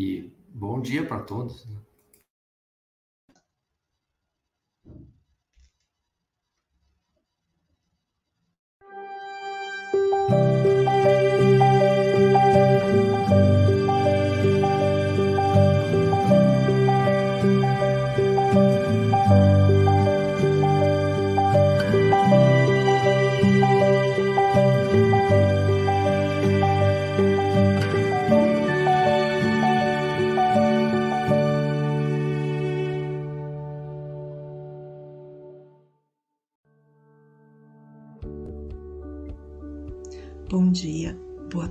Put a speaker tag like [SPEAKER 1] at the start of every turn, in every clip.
[SPEAKER 1] E bom dia para todos. Né?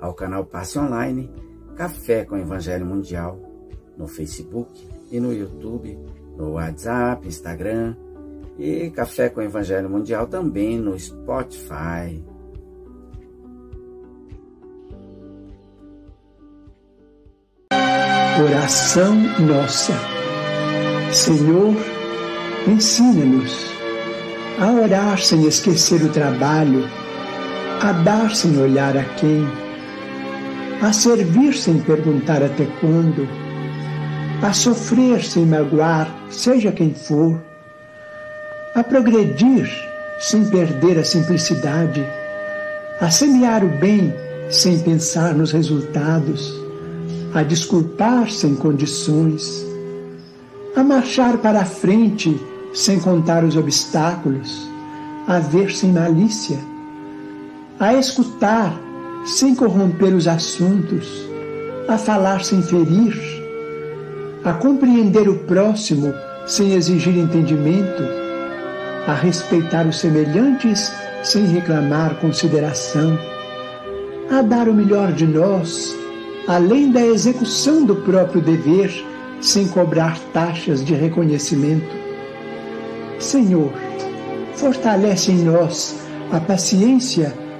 [SPEAKER 2] ao canal Passe Online Café com Evangelho Mundial no Facebook e no YouTube, no WhatsApp, Instagram e Café com Evangelho Mundial também no Spotify.
[SPEAKER 3] Oração nossa. Senhor, ensina-nos a orar sem esquecer o trabalho, a dar sem olhar a quem a servir sem perguntar até quando, a sofrer sem magoar, seja quem for, a progredir sem perder a simplicidade, a semear o bem sem pensar nos resultados, a desculpar sem condições, a marchar para a frente sem contar os obstáculos, a ver sem malícia, a escutar sem corromper os assuntos, a falar sem ferir, a compreender o próximo sem exigir entendimento, a respeitar os semelhantes sem reclamar consideração, a dar o melhor de nós, além da execução do próprio dever, sem cobrar taxas de reconhecimento. Senhor, fortalece em nós a paciência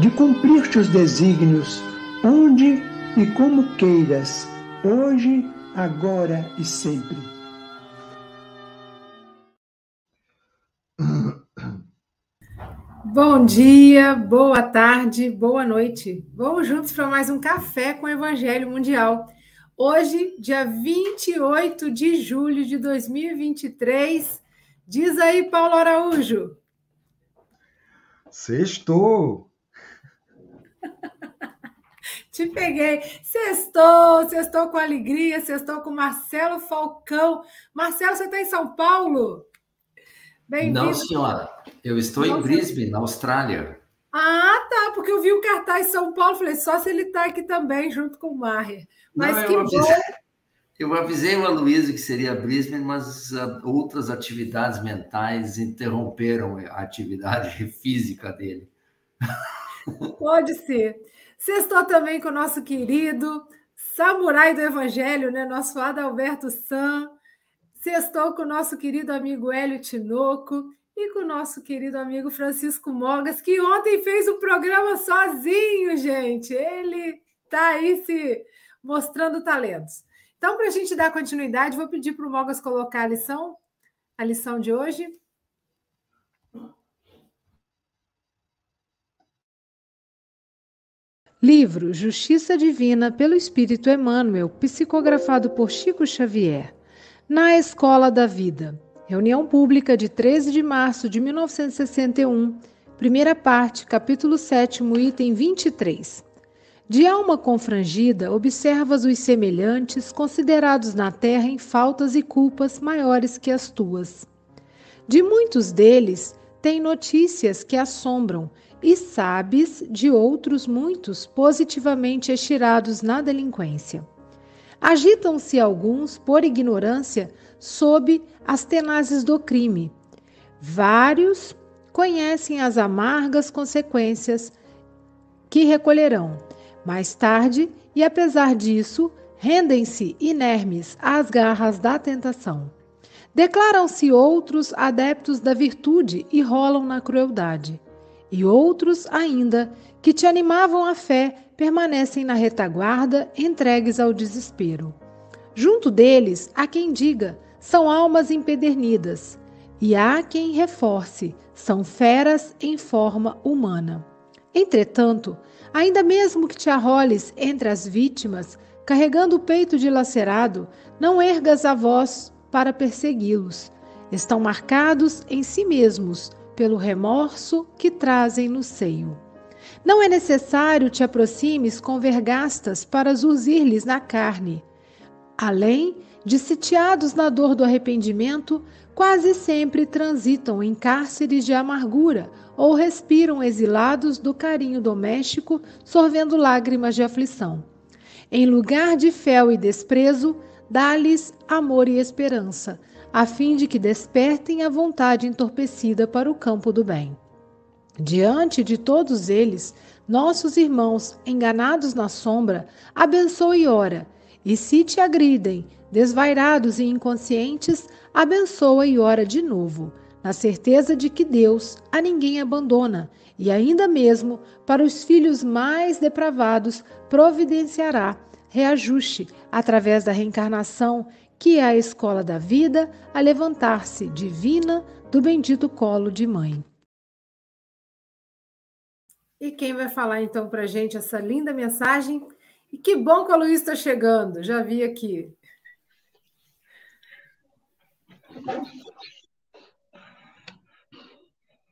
[SPEAKER 3] de cumprir teus desígnios, onde e como queiras, hoje, agora e sempre.
[SPEAKER 4] Bom dia, boa tarde, boa noite. Vamos juntos para mais um Café com o Evangelho Mundial. Hoje, dia 28 de julho de 2023. Diz aí, Paulo Araújo.
[SPEAKER 5] Sextou!
[SPEAKER 4] Te peguei. Sextou, sextou com alegria, sextou com Marcelo Falcão. Marcelo, você está em São Paulo?
[SPEAKER 1] Bem-vindo. Não, senhora. Eu estou Nossa. em Brisbane, na Austrália.
[SPEAKER 4] Ah, tá, porque eu vi o cartaz em São Paulo, falei, só se ele está aqui também, junto com o Maher. Mas Não, que eu avisei, bom.
[SPEAKER 1] Eu avisei o Aloysio que seria Brisbane, mas ah, outras atividades mentais interromperam a atividade física dele.
[SPEAKER 4] Pode ser. Sextou também com o nosso querido samurai do Evangelho, né? Nosso Adalberto San. Sextou com o nosso querido amigo Hélio Tinoco e com o nosso querido amigo Francisco Mogas, que ontem fez o programa sozinho, gente. Ele está aí se mostrando talentos. Então, para a gente dar continuidade, vou pedir para o Mogas colocar a lição, a lição de hoje. Livro Justiça Divina pelo Espírito Emmanuel, psicografado por Chico Xavier. Na Escola da Vida. Reunião pública de 13 de março de 1961. Primeira parte, capítulo 7, item 23. De alma confrangida, observas os semelhantes, considerados na terra em faltas e culpas maiores que as tuas. De muitos deles, tem notícias que assombram, e sabes de outros muitos positivamente estirados na delinquência. Agitam-se alguns, por ignorância, sob as tenazes do crime. Vários conhecem as amargas consequências que recolherão mais tarde, e apesar disso, rendem-se inermes às garras da tentação. Declaram-se outros adeptos da virtude e rolam na crueldade. E outros ainda, que te animavam a fé, permanecem na retaguarda, entregues ao desespero. Junto deles, há quem diga, são almas empedernidas, e há quem reforce, são feras em forma humana. Entretanto, Ainda mesmo que te arroles entre as vítimas, carregando o peito dilacerado, não ergas a voz para persegui-los. Estão marcados em si mesmos pelo remorso que trazem no seio. Não é necessário te aproximes com vergastas para zurzir-lhes na carne. Além de sitiados na dor do arrependimento, quase sempre transitam em cárceres de amargura ou respiram exilados do carinho doméstico, sorvendo lágrimas de aflição. Em lugar de fel e desprezo, dá-lhes amor e esperança, a fim de que despertem a vontade entorpecida para o campo do bem. Diante de todos eles, nossos irmãos, enganados na sombra, abençoa e ora, e se te agridem, desvairados e inconscientes, abençoa e ora de novo na certeza de que Deus a ninguém abandona e ainda mesmo para os filhos mais depravados providenciará reajuste através da reencarnação, que é a escola da vida, a levantar-se divina do bendito colo de mãe. E quem vai falar então para a gente essa linda mensagem? E que bom que a Luiz está chegando, já vi aqui.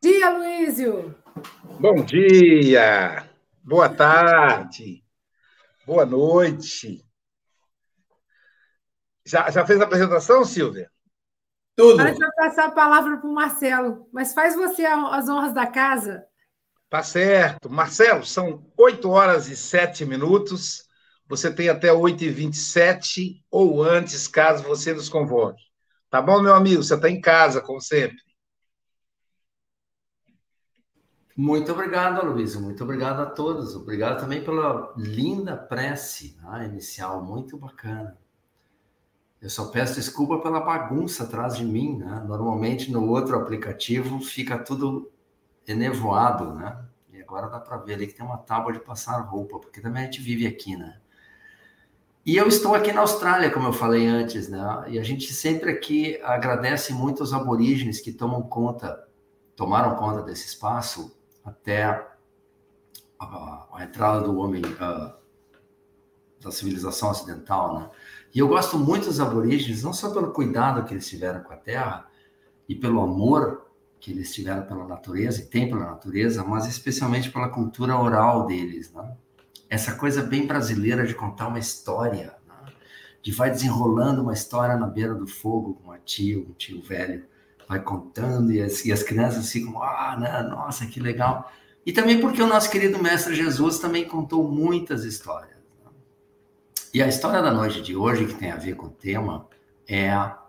[SPEAKER 4] dia, Luísio!
[SPEAKER 5] Bom dia! Boa tarde! Boa noite! Já, já fez a apresentação, Silvia?
[SPEAKER 4] Tudo. Agora vai passar a palavra para o Marcelo, mas faz você as honras da casa.
[SPEAKER 5] Tá certo. Marcelo, são 8 horas e 7 minutos. Você tem até 8 e 27 ou antes, caso você nos convoque. Tá bom, meu amigo? Você está em casa, como sempre.
[SPEAKER 1] Muito obrigado, Luísa. Muito obrigado a todos. Obrigado também pela linda prece né, inicial, muito bacana. Eu só peço desculpa pela bagunça atrás de mim, né? Normalmente no outro aplicativo fica tudo enevoado, né? E agora dá para ver ali que tem uma tábua de passar roupa, porque também a gente vive aqui, né? E eu estou aqui na Austrália, como eu falei antes, né? E a gente sempre aqui agradece muito os aborígenes que tomam conta, tomaram conta desse espaço até a, a, entrada do homem, uh, da civilização ocidental, né? E eu gosto muito dos aborígenes, não só pelo cuidado que eles tiveram com a terra e pelo amor que eles tiveram pela natureza e têm pela natureza, mas especialmente pela cultura oral deles, né? Essa coisa bem brasileira de contar uma história, né? de vai desenrolando uma história na beira do fogo com uma tia, um tio velho, vai contando e as, e as crianças ficam, ah, né? nossa, que legal. E também porque o nosso querido Mestre Jesus também contou muitas histórias. E a história da noite de hoje, que tem a ver com o tema, é a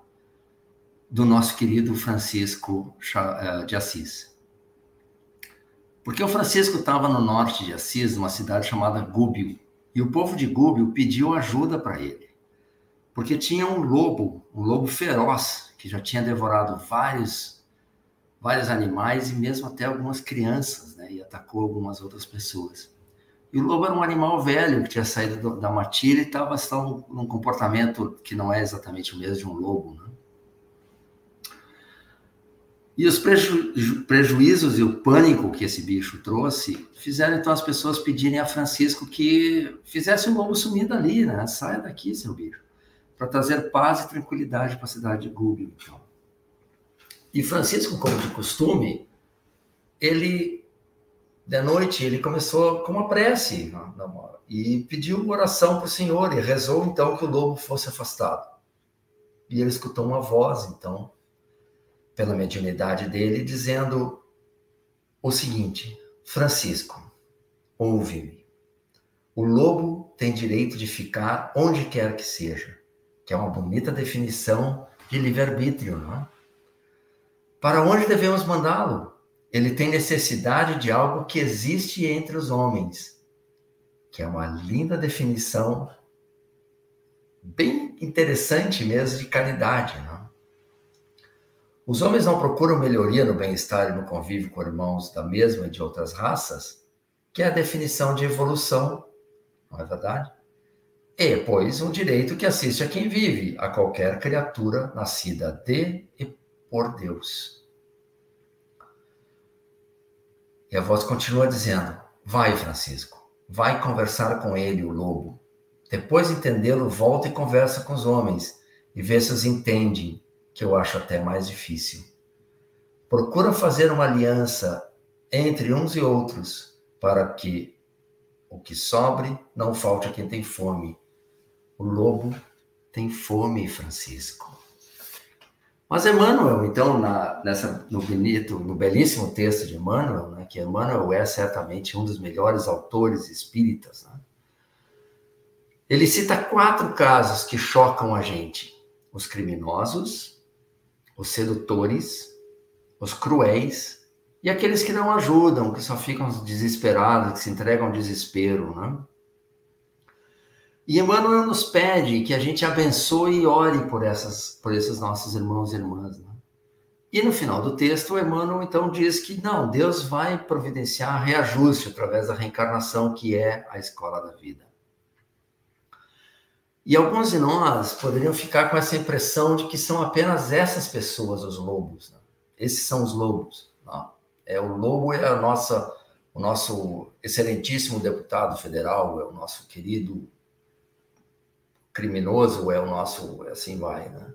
[SPEAKER 1] do nosso querido Francisco eh, de Assis. Porque o Francisco estava no norte de Assis, numa cidade chamada Gúbio, e o povo de Gúbio pediu ajuda para ele, porque tinha um lobo, um lobo feroz, que já tinha devorado vários, vários animais e mesmo até algumas crianças, né? E atacou algumas outras pessoas. E o lobo era um animal velho que tinha saído da matilha e estava num comportamento que não é exatamente o mesmo de um lobo, né? E os preju prejuízos e o pânico que esse bicho trouxe fizeram então as pessoas pedirem a Francisco que fizesse o lobo sumir dali, né? Saia daqui, seu bicho para trazer paz e tranquilidade para a cidade de Gubbio. Então. E Francisco, como de costume, ele de noite, ele começou com uma prece e pediu oração para o Senhor e rezou então que o lobo fosse afastado. E ele escutou uma voz, então, pela mediunidade dele, dizendo o seguinte: Francisco, ouve-me. O lobo tem direito de ficar onde quer que seja, que é uma bonita definição de livre-arbítrio, não é? Para onde devemos mandá-lo? Ele tem necessidade de algo que existe entre os homens, que é uma linda definição, bem interessante mesmo, de caridade. Não? Os homens não procuram melhoria no bem-estar e no convívio com irmãos da mesma e de outras raças, que é a definição de evolução, não é verdade? É, pois, um direito que assiste a quem vive, a qualquer criatura nascida de e por Deus. E a voz continua dizendo: Vai, Francisco, vai conversar com ele, o lobo. Depois de entendê-lo, volta e conversa com os homens e vê se os entendem, que eu acho até mais difícil. Procura fazer uma aliança entre uns e outros para que o que sobre não falte a quem tem fome. O lobo tem fome, Francisco. Mas Emmanuel, então, na, nessa, no bonito, no belíssimo texto de Emmanuel, né, que Emmanuel é certamente um dos melhores autores espíritas, né, ele cita quatro casos que chocam a gente: os criminosos, os sedutores, os cruéis e aqueles que não ajudam, que só ficam desesperados, que se entregam ao desespero, né? E Emmanuel nos pede que a gente abençoe e ore por, essas, por esses nossos irmãos e irmãs. Né? E no final do texto, Emmanuel então diz que não, Deus vai providenciar reajuste através da reencarnação, que é a escola da vida. E alguns de nós poderiam ficar com essa impressão de que são apenas essas pessoas os lobos. Né? Esses são os lobos. Não. É o lobo é a nossa, o nosso excelentíssimo deputado federal, é o nosso querido criminoso é o nosso, assim vai, né?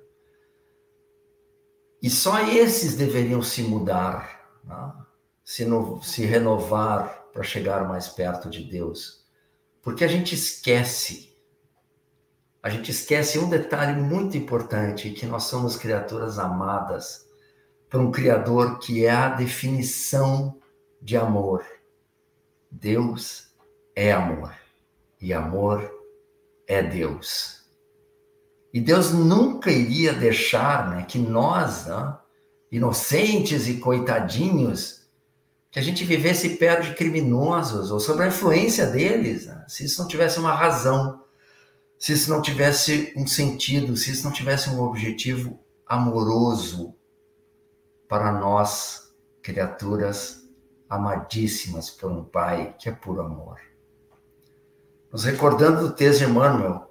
[SPEAKER 1] E só esses deveriam se mudar, né? se, no, se renovar para chegar mais perto de Deus. Porque a gente esquece, a gente esquece um detalhe muito importante, que nós somos criaturas amadas por um Criador que é a definição de amor. Deus é amor. E amor é Deus. E Deus nunca iria deixar né, que nós, né, inocentes e coitadinhos, que a gente vivesse perto de criminosos ou sob a influência deles, né, se isso não tivesse uma razão, se isso não tivesse um sentido, se isso não tivesse um objetivo amoroso para nós, criaturas amadíssimas por um Pai que é puro amor nos recordando do texto de Emmanuel,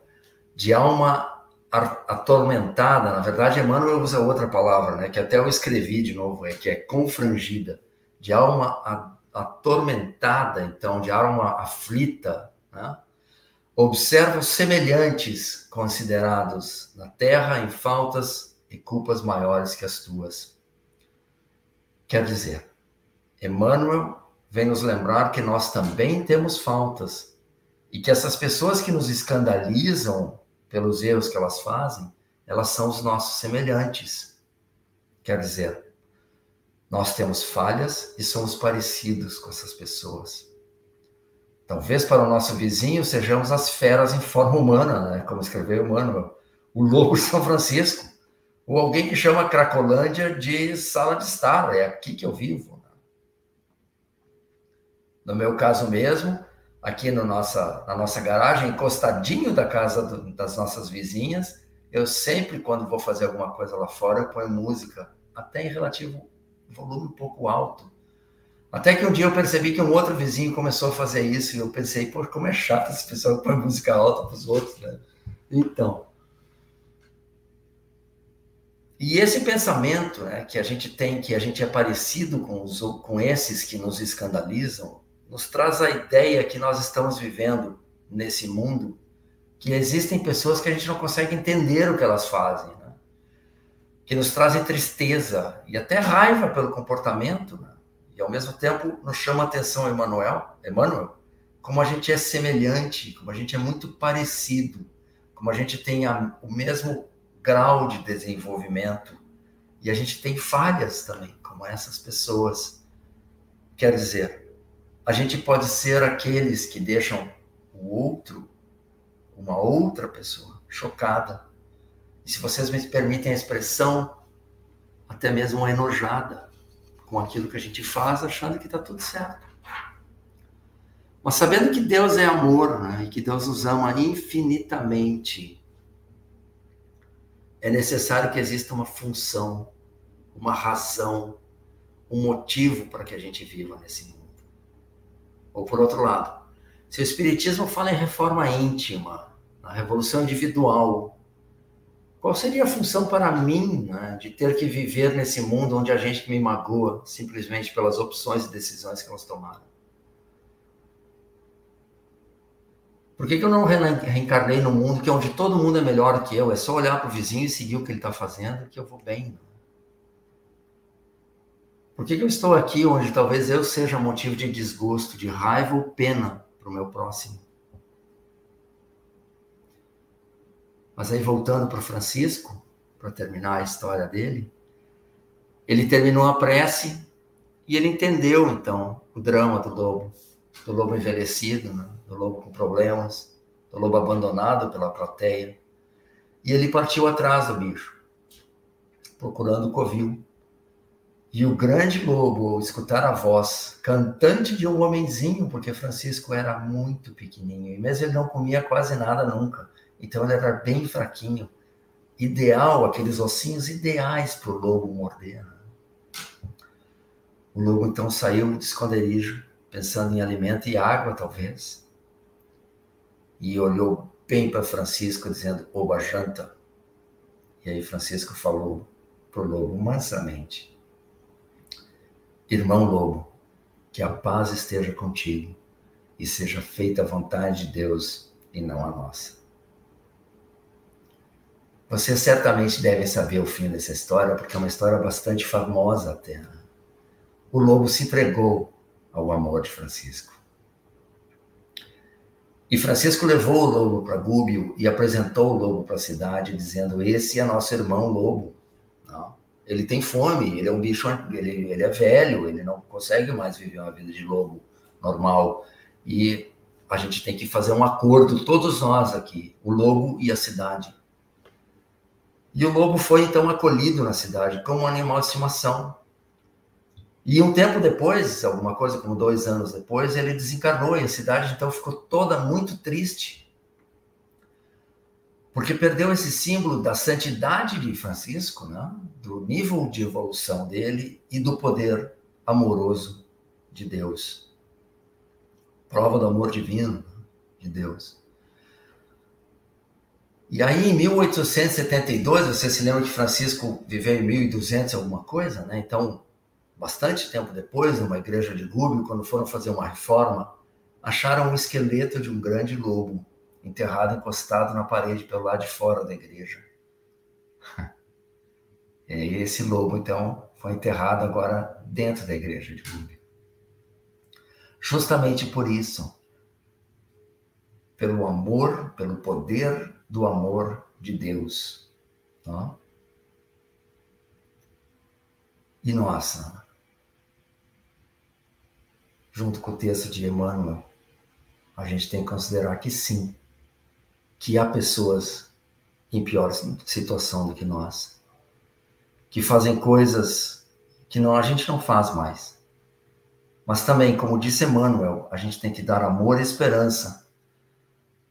[SPEAKER 1] de alma atormentada, na verdade, Emmanuel usa outra palavra, né, que até eu escrevi de novo, é que é confrangida, de alma atormentada, então, de alma aflita, né? observa os semelhantes considerados na terra em faltas e culpas maiores que as tuas. Quer dizer, Emmanuel vem nos lembrar que nós também temos faltas e que essas pessoas que nos escandalizam pelos erros que elas fazem, elas são os nossos semelhantes. Quer dizer, nós temos falhas e somos parecidos com essas pessoas. Talvez para o nosso vizinho sejamos as feras em forma humana, né? como escreveu Emmanuel, o lobo São Francisco, ou alguém que chama Cracolândia de sala de estar, é aqui que eu vivo. Né? No meu caso mesmo, aqui no nossa, na nossa garagem, encostadinho da casa do, das nossas vizinhas. Eu sempre, quando vou fazer alguma coisa lá fora, eu ponho música, até em relativo volume um pouco alto. Até que um dia eu percebi que um outro vizinho começou a fazer isso e eu pensei, pô, como é chato esse pessoal põe música alta para os outros, né? Então. E esse pensamento né, que a gente tem, que a gente é parecido com, os, com esses que nos escandalizam, nos traz a ideia que nós estamos vivendo nesse mundo, que existem pessoas que a gente não consegue entender o que elas fazem, né? que nos trazem tristeza e até raiva pelo comportamento, né? e ao mesmo tempo nos chama a atenção Emmanuel, Emmanuel, como a gente é semelhante, como a gente é muito parecido, como a gente tem a, o mesmo grau de desenvolvimento e a gente tem falhas também, como essas pessoas. Quer dizer, a gente pode ser aqueles que deixam o outro, uma outra pessoa, chocada. E se vocês me permitem a expressão, até mesmo enojada com aquilo que a gente faz, achando que está tudo certo. Mas sabendo que Deus é amor né, e que Deus nos ama infinitamente, é necessário que exista uma função, uma razão, um motivo para que a gente viva nesse mundo. Ou por outro lado, se o Espiritismo fala em reforma íntima, na revolução individual, qual seria a função para mim né, de ter que viver nesse mundo onde a gente me magoa simplesmente pelas opções e decisões que nós tomaram? Por que, que eu não reencarnei no mundo que é onde todo mundo é melhor que eu? É só olhar para o vizinho e seguir o que ele está fazendo que eu vou bem. Por que, que eu estou aqui onde talvez eu seja motivo de desgosto, de raiva ou pena para o meu próximo? Mas aí voltando para o Francisco, para terminar a história dele, ele terminou a prece e ele entendeu então o drama do lobo, do lobo envelhecido, né? do lobo com problemas, do lobo abandonado pela plateia. E ele partiu atrás do bicho, procurando o covil. E o grande lobo, ao escutar a voz cantante de um homenzinho, porque Francisco era muito pequenininho, e mesmo ele não comia quase nada nunca, então ele era bem fraquinho, ideal, aqueles ossinhos ideais para o lobo morder. Né? O lobo então saiu de esconderijo, pensando em alimento e água, talvez e olhou bem para Francisco, dizendo: Oba janta. E aí Francisco falou para o lobo mansamente: Irmão lobo, que a paz esteja contigo e seja feita a vontade de Deus e não a nossa. Vocês certamente devem saber o fim dessa história, porque é uma história bastante famosa até. O lobo se entregou ao amor de Francisco. E Francisco levou o lobo para Gúbio e apresentou o lobo para a cidade, dizendo: Esse é nosso irmão lobo. Ele tem fome, ele é um bicho, ele, ele é velho, ele não consegue mais viver uma vida de lobo normal. E a gente tem que fazer um acordo, todos nós aqui, o lobo e a cidade. E o lobo foi então acolhido na cidade como um animal de estimação. E um tempo depois, alguma coisa como dois anos depois, ele desencarnou e a cidade então ficou toda muito triste. Porque perdeu esse símbolo da santidade de Francisco, né? Do nível de evolução dele e do poder amoroso de Deus. Prova do amor divino de Deus. E aí, em 1872, você se lembra que Francisco viveu em 1200 alguma coisa, né? Então, bastante tempo depois, numa igreja de Gúbio, quando foram fazer uma reforma, acharam um esqueleto de um grande lobo enterrado encostado na parede pelo lado de fora da igreja. E esse lobo, então, foi enterrado agora dentro da igreja de Gúbio. Justamente por isso, pelo amor, pelo poder do amor de Deus. Tá? E nossa, junto com o texto de Emmanuel, a gente tem que considerar que sim, que há pessoas em pior situação do que nós, que fazem coisas que não, a gente não faz mais. Mas também, como disse Emmanuel, a gente tem que dar amor e esperança,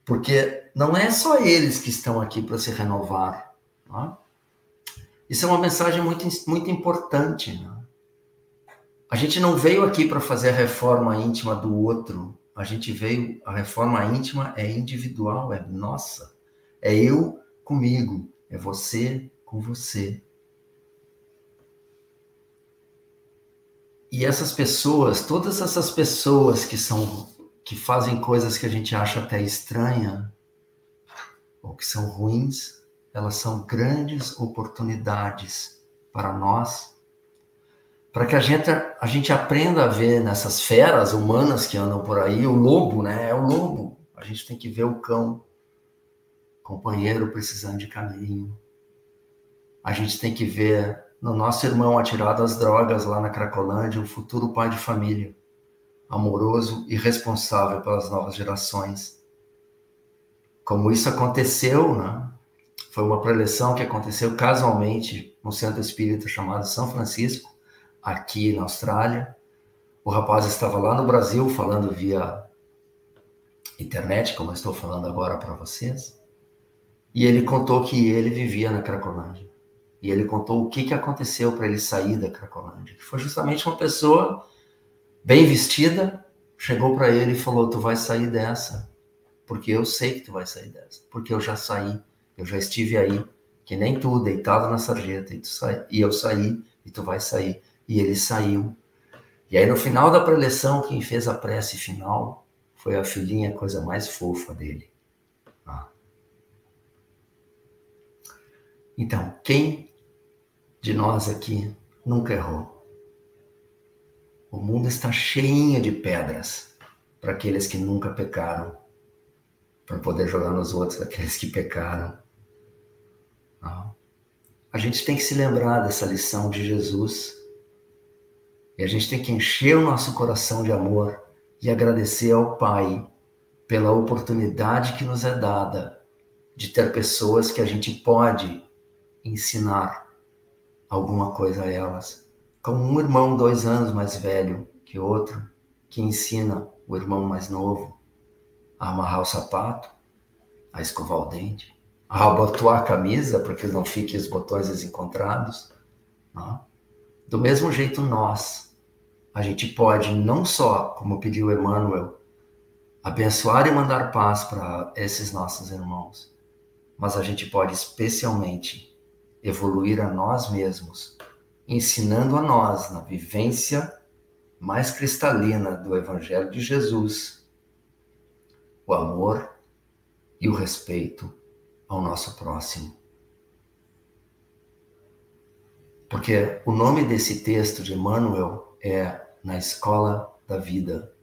[SPEAKER 1] porque não é só eles que estão aqui para se renovar. É? Isso é uma mensagem muito, muito importante. Não é? A gente não veio aqui para fazer a reforma íntima do outro. A gente veio, a reforma íntima é individual, é nossa. É eu comigo, é você com você. E essas pessoas, todas essas pessoas que são que fazem coisas que a gente acha até estranha ou que são ruins, elas são grandes oportunidades para nós para que a gente, a gente aprenda a ver nessas feras humanas que andam por aí, o lobo, né? É o lobo. A gente tem que ver o cão, companheiro precisando de caminho. A gente tem que ver no nosso irmão atirado às drogas lá na Cracolândia, um futuro pai de família, amoroso e responsável pelas novas gerações. Como isso aconteceu, né? Foi uma preleção que aconteceu casualmente no centro espírita chamado São Francisco, aqui na Austrália. O rapaz estava lá no Brasil falando via internet, como eu estou falando agora para vocês. E ele contou que ele vivia na Cracolândia. E ele contou o que, que aconteceu para ele sair da Cracolândia. Que foi justamente uma pessoa bem vestida, chegou para ele e falou: Tu vai sair dessa, porque eu sei que tu vai sair dessa, porque eu já saí, eu já estive aí, que nem tu, deitado na sarjeta, e, e eu saí, e tu vai sair. E ele saiu. E aí, no final da preleção, quem fez a prece final foi a filhinha, coisa mais fofa dele. Ah. Então, quem de nós aqui nunca errou? O mundo está cheio de pedras para aqueles que nunca pecaram, para poder jogar nos outros aqueles que pecaram. Ah. A gente tem que se lembrar dessa lição de Jesus e a gente tem que encher o nosso coração de amor e agradecer ao Pai pela oportunidade que nos é dada de ter pessoas que a gente pode ensinar alguma coisa a elas. Como um irmão dois anos mais velho que outro, que ensina o irmão mais novo a amarrar o sapato, a escovar o dente, a abotoar a camisa para que não fiquem os botões desencontrados. Não? Do mesmo jeito, nós a gente pode não só, como pediu Emmanuel, abençoar e mandar paz para esses nossos irmãos, mas a gente pode especialmente evoluir a nós mesmos, ensinando a nós, na vivência mais cristalina do Evangelho de Jesus, o amor e o respeito ao nosso próximo. Porque o nome desse texto de Emmanuel é na escola da vida,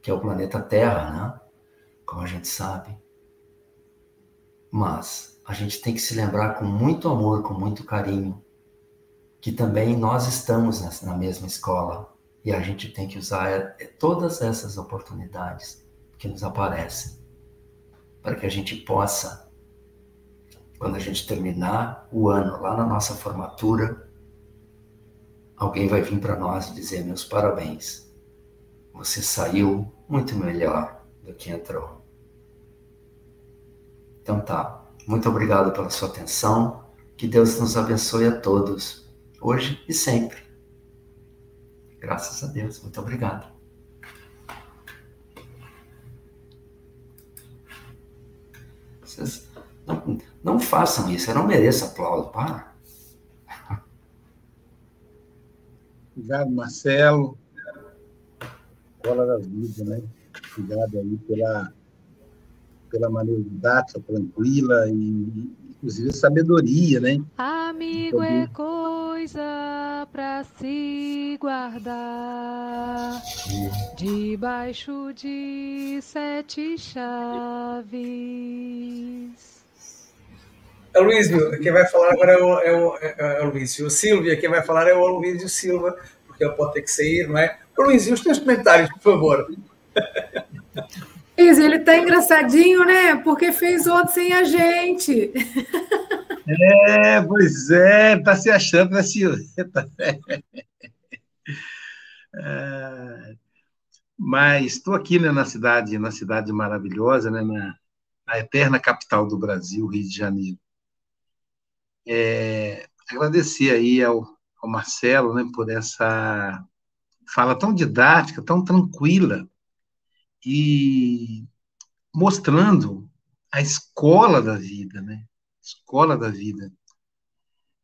[SPEAKER 1] que é o planeta Terra, né? Como a gente sabe. Mas a gente tem que se lembrar com muito amor, com muito carinho, que também nós estamos na mesma escola e a gente tem que usar é, é, todas essas oportunidades que nos aparecem para que a gente possa, quando a gente terminar o ano lá na nossa formatura, alguém vai vir para nós e dizer: meus parabéns, você saiu muito melhor do que entrou. Então tá, muito obrigado pela sua atenção, que Deus nos abençoe a todos, hoje e sempre. Graças a Deus, muito obrigado. Vocês não, não façam isso, eu não mereço aplauso, para.
[SPEAKER 5] Obrigado, Marcelo. Escola da vida, né? Obrigado aí pela, pela maneira didática, tranquila e, inclusive, sabedoria, né?
[SPEAKER 4] Amigo é coisa para se guardar debaixo de sete chaves.
[SPEAKER 6] É o Luísio, quem vai falar agora é o, é o, é o Luísio. O Silvia, quem vai falar é o Luísio Silva, porque ele pode ter que sair, não é? O Luísio, os teus comentários, por favor.
[SPEAKER 4] Ele tá engraçadinho, né? Porque fez ontem sem a gente.
[SPEAKER 5] É, pois é, tá se achando, né, Silvia? É, mas estou aqui né, na cidade, na cidade maravilhosa, né, na, na eterna capital do Brasil, Rio de Janeiro. É, agradecer aí ao, ao Marcelo né, por essa fala tão didática, tão tranquila e mostrando a escola da vida, né? Escola da vida.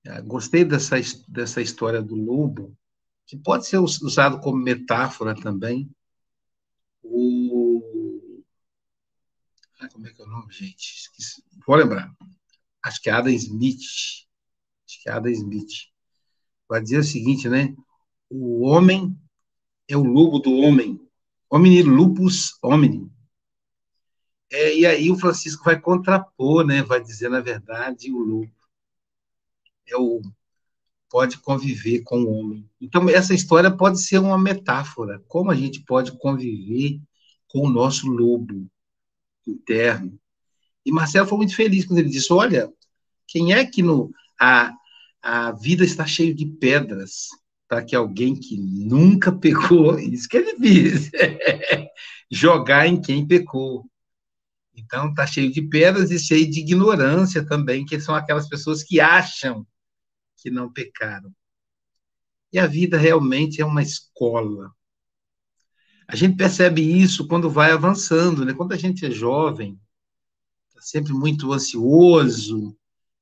[SPEAKER 5] É, gostei dessa, dessa história do lobo, que pode ser usado como metáfora também. O... Como é que é o nome, gente? Esqueci. Vou lembrar acho que é Adam Smith, acho que é Adam Smith, vai dizer o seguinte, né? o homem é o lobo do homem. Homini lupus homini. É, e aí o Francisco vai contrapor, né? Vai dizer, na verdade, o lobo é o pode conviver com o homem. Então, essa história pode ser uma metáfora. Como a gente pode conviver com o nosso lobo interno. E Marcelo foi muito feliz quando ele disse: Olha, quem é que no, a, a vida está cheia de pedras para que alguém que nunca pecou, isso que ele fez, jogar em quem pecou. Então, está cheio de pedras e cheio de ignorância também, que são aquelas pessoas que acham que não pecaram. E a vida realmente é uma escola. A gente percebe isso quando vai avançando, né? Quando a gente é jovem, está sempre muito ansioso,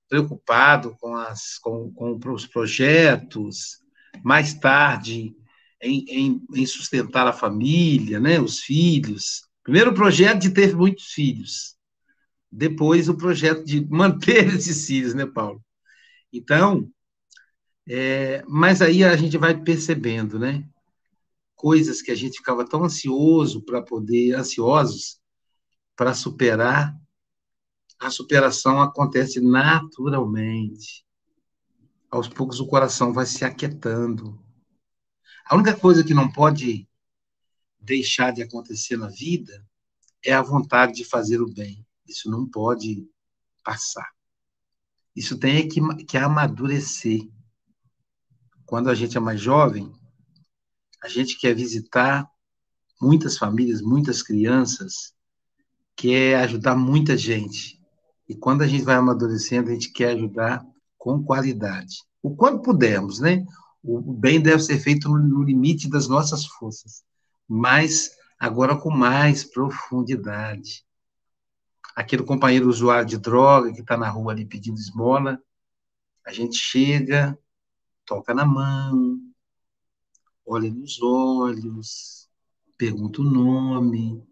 [SPEAKER 5] preocupado com, as, com, com os projetos, mais tarde em, em, em, sustentar a família, né? Os filhos. Primeiro o projeto de ter muitos filhos, depois o projeto de manter esses filhos, né, Paulo? Então, é, mas aí a gente vai percebendo, né? Coisas que a gente ficava tão ansioso para poder, ansiosos para superar, a superação acontece naturalmente. Aos poucos o coração vai se aquietando. A única coisa que não pode deixar de acontecer na vida é a vontade de fazer o bem. Isso não pode passar. Isso tem que, que amadurecer. Quando a gente é mais jovem, a gente quer visitar muitas famílias, muitas crianças, quer ajudar muita gente. E quando a gente vai amadurecendo, a gente quer ajudar com qualidade. O quanto pudermos, né? O bem deve ser feito no limite das nossas forças, mas agora com mais profundidade. Aquele companheiro usuário de droga que está na rua ali pedindo esmola, a gente chega, toca na mão, olha nos olhos, pergunta o nome.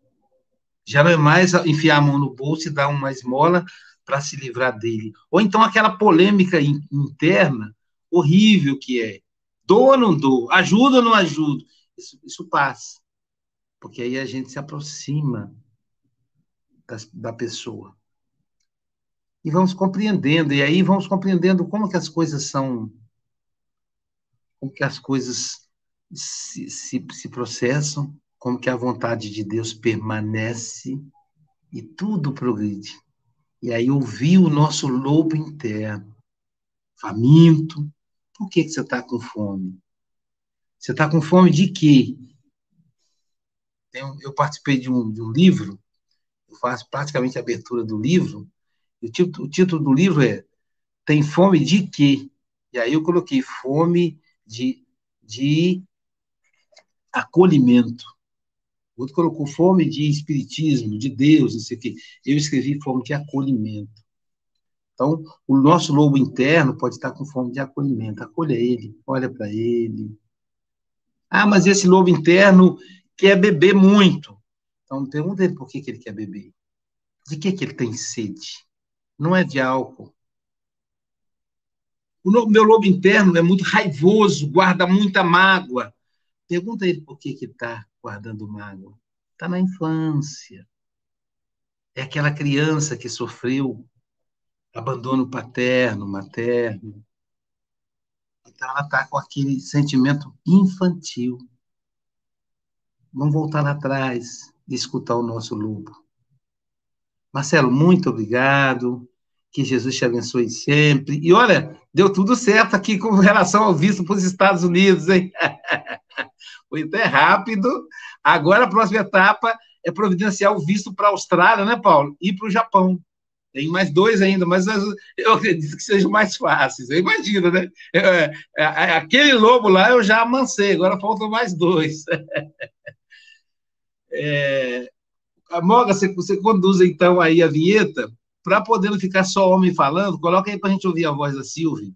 [SPEAKER 5] Já não é mais enfiar a mão no bolso e dar uma esmola para se livrar dele. Ou então aquela polêmica interna horrível que é: dou ou não dou? Ajuda ou não ajudo? Isso, isso passa. Porque aí a gente se aproxima da, da pessoa. E vamos compreendendo, e aí vamos compreendendo como que as coisas são como que as coisas se, se, se processam, como que a vontade de Deus permanece e tudo progride. E aí ouvir o nosso lobo interno, faminto. Por que, que você está com fome? Você está com fome de quê? Eu participei de um, de um livro, eu faço praticamente a abertura do livro, o título, o título do livro é Tem fome de quê? E aí eu coloquei fome de, de acolhimento. O outro colocou fome de espiritismo, de Deus, não sei o quê. Eu escrevi fome de acolhimento. Então, o nosso lobo interno pode estar com fome de acolhimento. Acolha ele, olha para ele. Ah, mas esse lobo interno quer beber muito. Então, pergunta ele por que, que ele quer beber. De que, que ele tem sede? Não é de álcool, o meu lobo interno é muito raivoso, guarda muita mágoa. Pergunta ele por que está guardando mágoa. Está na infância. É aquela criança que sofreu abandono paterno, materno. Então ela está com aquele sentimento infantil. Vamos voltar lá atrás e escutar o nosso lobo. Marcelo, muito obrigado. Que Jesus te abençoe sempre. E olha, deu tudo certo aqui com relação ao visto para os Estados Unidos, hein? Foi até rápido. Agora a próxima etapa é providenciar o visto para a Austrália, né, Paulo? E para o Japão. Tem mais dois ainda, mas eu acredito que sejam mais fáceis. Eu imagino, né? É, é, aquele lobo lá eu já amancei, agora faltam mais dois. É, Moga, você, você conduz então aí a vinheta para poder não ficar só homem falando, coloca aí para a gente ouvir a voz da Silvia.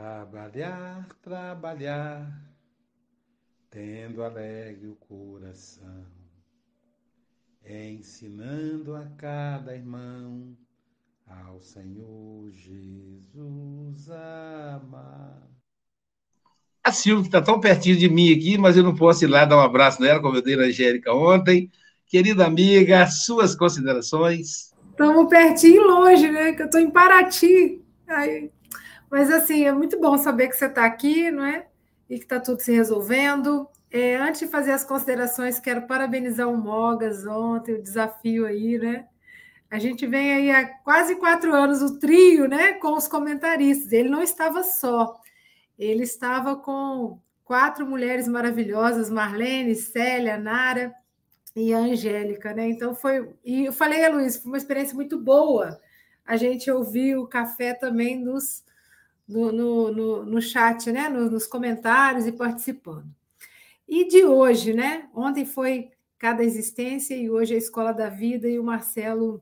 [SPEAKER 7] Trabalhar, trabalhar, tendo alegre o coração, ensinando a cada irmão ao Senhor Jesus amar.
[SPEAKER 5] A Silvia, está tão pertinho de mim aqui, mas eu não posso ir lá dar um abraço nela, como eu dei na Angélica ontem. Querida amiga, suas considerações.
[SPEAKER 4] Estamos pertinho e longe, né? Que eu estou em Paraty. Aí... Mas, assim, é muito bom saber que você está aqui, não é? E que está tudo se resolvendo. É, antes de fazer as considerações, quero parabenizar o Mogas ontem, o desafio aí, né? A gente vem aí há quase quatro anos, o trio, né? Com os comentaristas. Ele não estava só, ele estava com quatro mulheres maravilhosas: Marlene, Célia, Nara e a Angélica, né? Então foi. E eu falei Luiz, foi uma experiência muito boa. A gente ouviu o café também nos, no, no, no, no chat, né? Nos, nos comentários e participando. E de hoje, né? Ontem foi cada existência e hoje é a Escola da Vida e o Marcelo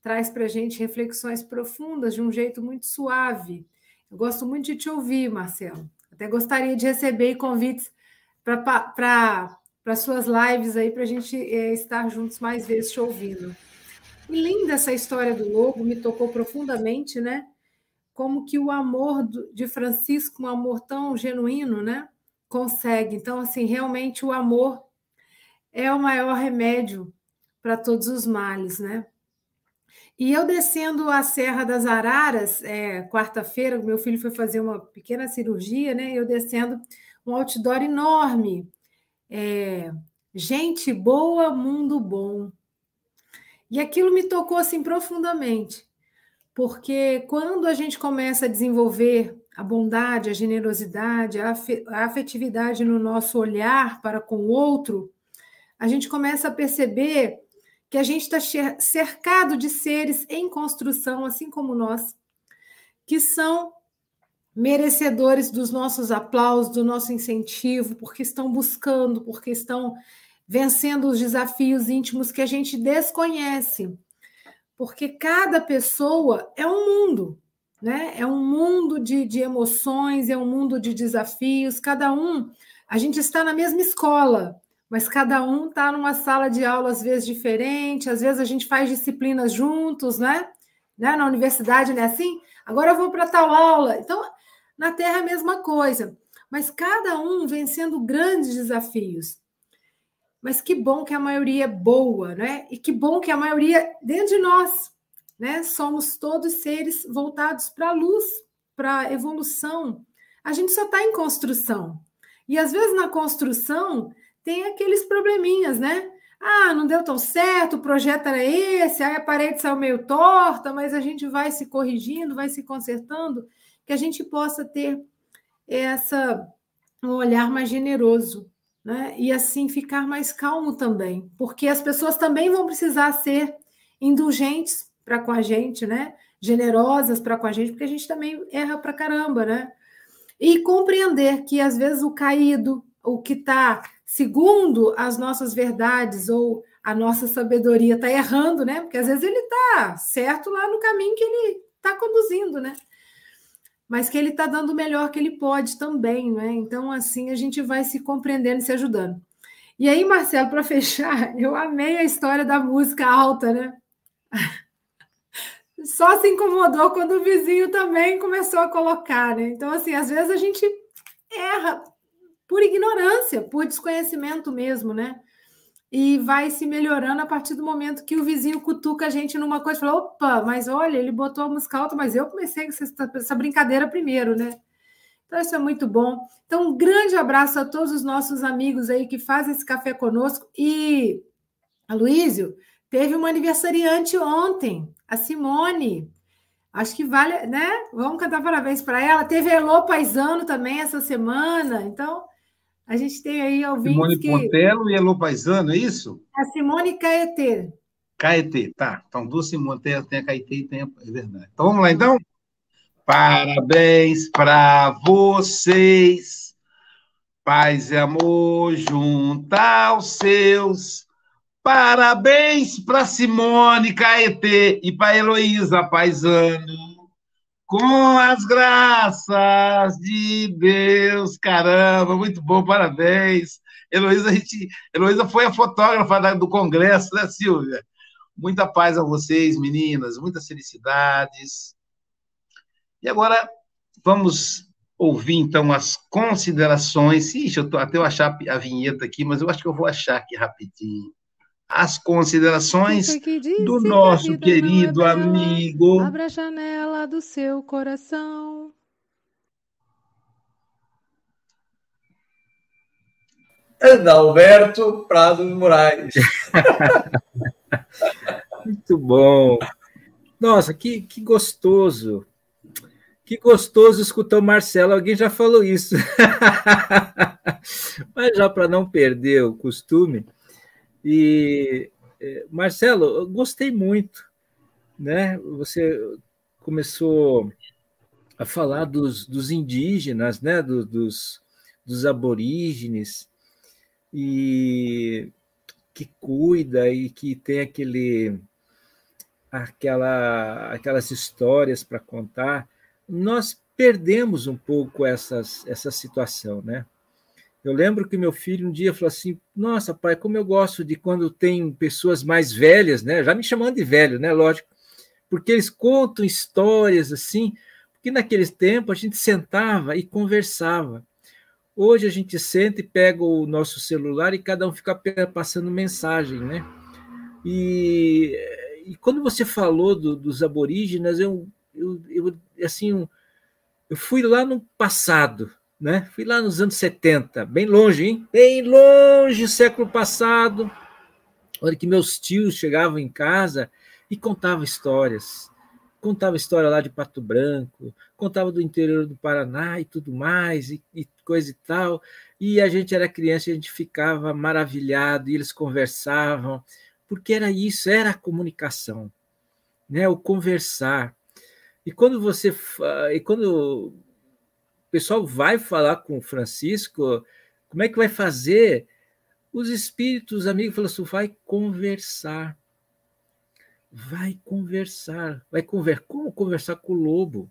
[SPEAKER 4] traz para a gente reflexões profundas de um jeito muito suave. Eu gosto muito de te ouvir, Marcelo. Até gostaria de receber convites para suas lives aí, para a gente é, estar juntos mais vezes te ouvindo. E linda essa história do lobo, me tocou profundamente, né? Como que o amor de Francisco, um amor tão genuíno, né? Consegue. Então, assim, realmente o amor é o maior remédio para todos os males, né? E eu descendo a Serra das Araras, é, quarta-feira, meu filho foi fazer uma pequena cirurgia, né? Eu descendo um outdoor enorme é, gente boa, mundo bom. E aquilo me tocou assim profundamente, porque quando a gente começa a desenvolver a bondade, a generosidade, a afetividade no nosso olhar para com o outro, a gente começa a perceber que a gente está cercado de seres em construção, assim como nós, que são merecedores dos nossos aplausos, do nosso incentivo, porque estão buscando, porque estão vencendo os desafios íntimos que a gente desconhece. Porque cada pessoa é um mundo, né? É um mundo de, de emoções, é um mundo de desafios. Cada um, a gente está na mesma escola, mas cada um está numa sala de aula às vezes diferente, às vezes a gente faz disciplinas juntos, né? né? Na universidade não é assim? Agora eu vou para tal aula. Então, na Terra, a mesma coisa, mas cada um vencendo grandes desafios. Mas que bom que a maioria é boa, né? E que bom que a maioria dentro de nós, né? Somos todos seres voltados para a luz, para a evolução. A gente só está em construção. E às vezes na construção tem aqueles probleminhas, né? Ah, não deu tão certo, o projeto era esse, aí a parede saiu meio torta, mas a gente vai se corrigindo, vai se consertando que a gente possa ter essa um olhar mais generoso, né? E assim ficar mais calmo também, porque as pessoas também vão precisar ser indulgentes para com a gente, né? Generosas para com a gente, porque a gente também erra para caramba, né? E compreender que às vezes o caído, o que está segundo as nossas verdades ou a nossa sabedoria está errando, né? Porque às vezes ele está certo lá no caminho que ele está conduzindo, né? Mas que ele está dando o melhor que ele pode também, né? Então, assim, a gente vai se compreendendo e se ajudando. E aí, Marcelo, para fechar, eu amei a história da música alta, né? Só se incomodou quando o vizinho também começou a colocar, né? Então, assim, às vezes a gente erra por ignorância, por desconhecimento mesmo, né? E vai se melhorando a partir do momento que o vizinho cutuca a gente numa coisa e fala: opa, mas olha, ele botou a música alta, mas eu comecei com essa brincadeira primeiro, né? Então, isso é muito bom. Então, um grande abraço a todos os nossos amigos aí que fazem esse café conosco. E a Luísio teve uma aniversariante ontem, a Simone. Acho que vale, né? Vamos cantar parabéns para ela. Teve Elô Paisano também essa semana. Então, a gente tem aí ouvintes
[SPEAKER 5] Simone
[SPEAKER 4] que...
[SPEAKER 5] Pontelo e Elô Paisano, é isso?
[SPEAKER 4] A Simone Caetê.
[SPEAKER 5] Caetê, tá. Então, duas Simone, tem a Caetê e tem a... É verdade. Então, vamos lá, então? Parabéns para vocês, paz e amor junto aos seus. Parabéns para Simone Caetê e para Heloísa Paisano com as graças de Deus, caramba, muito bom, parabéns. Heloísa, a gente, Heloísa foi a fotógrafa do congresso, né, Silvia? Muita paz a vocês, meninas, muitas felicidades. E agora vamos ouvir então as considerações. Ixi, eu tô, até eu achar a vinheta aqui, mas eu acho que eu vou achar aqui rapidinho. As considerações do nosso querido é amigo.
[SPEAKER 4] Abra a janela do seu coração.
[SPEAKER 6] Adalberto Prado de Moraes.
[SPEAKER 2] Muito bom. Nossa, que, que gostoso. Que gostoso escutar o Marcelo. Alguém já falou isso. Mas já para não perder o costume. E é, Marcelo, eu gostei muito, né? Você começou a falar dos, dos indígenas, né? Do, dos, dos aborígenes e que cuida e que tem aquele aquela aquelas histórias para contar nós perdemos um pouco essas, essa situação né eu lembro que meu filho um dia falou assim nossa pai como eu gosto de quando tem pessoas mais velhas né? Já me chamando de velho né? Lógico. Porque eles contam histórias assim porque naqueles tempos a gente sentava e conversava. Hoje a gente senta e pega o nosso celular e cada um fica passando mensagem, né? E, e quando você falou do, dos aborígenes, eu, eu, eu assim, eu fui lá no passado, né? Fui lá nos anos 70, bem longe, hein? Bem longe, século passado. Olha que meus tios chegavam em casa e contavam histórias contava história lá de Pato Branco, contava do interior do Paraná e tudo mais, e, e, coisa e tal. E a gente era criança e a gente ficava maravilhado, e eles conversavam, porque era isso, era a comunicação, né? o conversar. E quando você. E quando pessoal vai falar com o Francisco, como é que vai fazer? Os espíritos, amigos, falam assim: vai conversar vai conversar, vai conversar, como conversar com o lobo?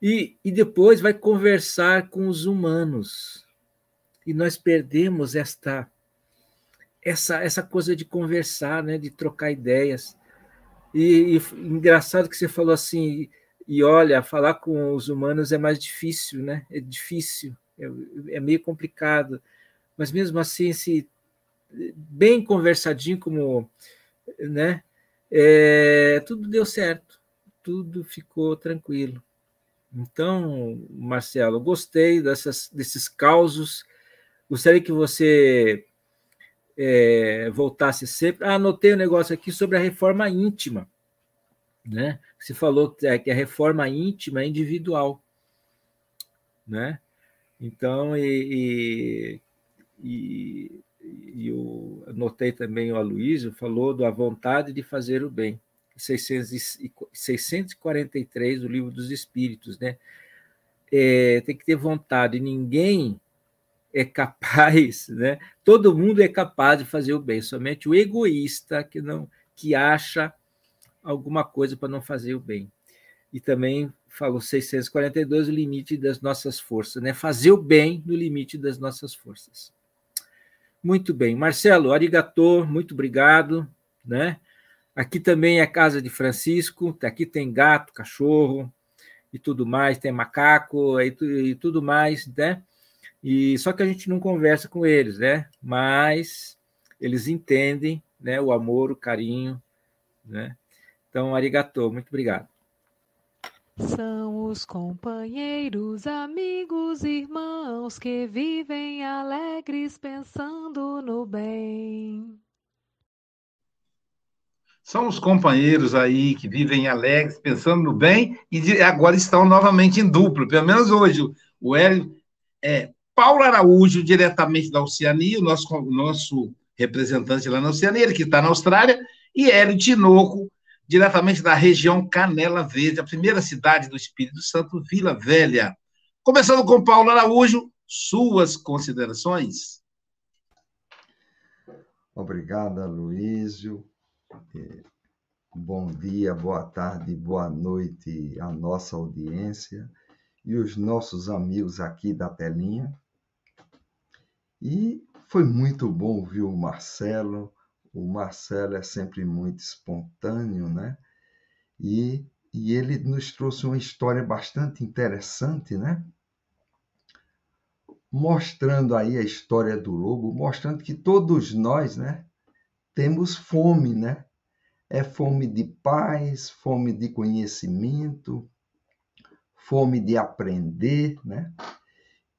[SPEAKER 2] E, e depois vai conversar com os humanos. E nós perdemos esta essa essa coisa de conversar, né, de trocar ideias. E, e engraçado que você falou assim, e olha, falar com os humanos é mais difícil, né? É difícil, é, é meio complicado. Mas mesmo assim, se bem conversadinho como né? É, tudo deu certo, tudo ficou tranquilo. Então, Marcelo, gostei dessas, desses causos. Gostaria que você é, voltasse sempre. Ah, anotei um negócio aqui sobre a reforma íntima. Né? Você falou que a reforma íntima é individual. Né? Então, e, e, e e eu notei também o Aloysio, falou da vontade de fazer o bem. 643 do Livro dos Espíritos, né? É, tem que ter vontade, ninguém é capaz, né? Todo mundo é capaz de fazer o bem, somente o egoísta que não que acha alguma coisa para não fazer o bem. E também falou 642 o limite das nossas forças, né? Fazer o bem no limite das nossas forças. Muito bem. Marcelo, arigatô, muito obrigado. Né? Aqui também é casa de Francisco, aqui tem gato, cachorro e tudo mais, tem macaco e, e tudo mais, né? E só que a gente não conversa com eles, né? Mas eles entendem, né, o amor, o carinho, né? Então, arigatô, muito obrigado.
[SPEAKER 4] São os companheiros, amigos, irmãos que vivem alegres pensando no bem.
[SPEAKER 5] São os companheiros aí que vivem alegres pensando no bem e agora estão novamente em duplo, pelo menos hoje. O Hélio é Paulo Araújo, diretamente da Oceania, o nosso, nosso representante lá na Oceania, ele que está na Austrália, e Hélio Tinoco, diretamente da região Canela Verde, a primeira cidade do Espírito Santo, Vila Velha. Começando com Paulo Araújo, suas considerações.
[SPEAKER 8] Obrigada, Luísio. Bom dia, boa tarde, boa noite à nossa audiência e os nossos amigos aqui da telinha. E foi muito bom ouvir o Marcelo. O Marcelo é sempre muito espontâneo, né? E, e ele nos trouxe uma história bastante interessante, né? Mostrando aí a história do lobo, mostrando que todos nós, né, temos fome, né? É fome de paz, fome de conhecimento, fome de aprender, né?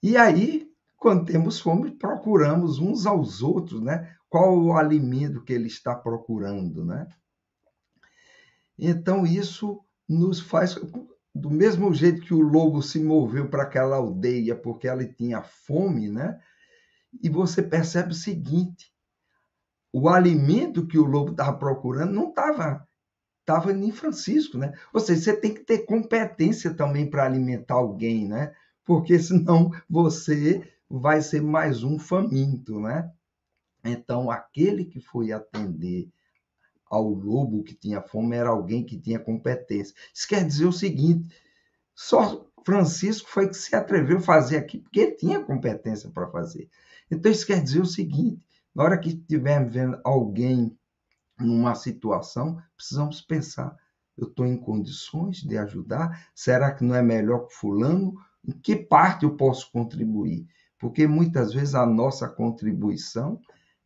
[SPEAKER 8] E aí, quando temos fome, procuramos uns aos outros, né? Qual o alimento que ele está procurando, né? Então, isso nos faz, do mesmo jeito que o lobo se moveu para aquela aldeia porque ela tinha fome, né? E você percebe o seguinte: o alimento que o lobo estava procurando não estava estava em Francisco, né? Ou seja, você tem que ter competência também para alimentar alguém, né? Porque senão você vai ser mais um faminto, né? Então, aquele que foi atender ao lobo que tinha fome era alguém que tinha competência. Isso quer dizer o seguinte: só Francisco foi que se atreveu a fazer aqui porque ele tinha competência para fazer. Então, isso quer dizer o seguinte: na hora que estivermos vendo alguém numa situação, precisamos pensar: eu estou em condições de ajudar? Será que não é melhor que Fulano? Em que parte eu posso contribuir? Porque muitas vezes a nossa contribuição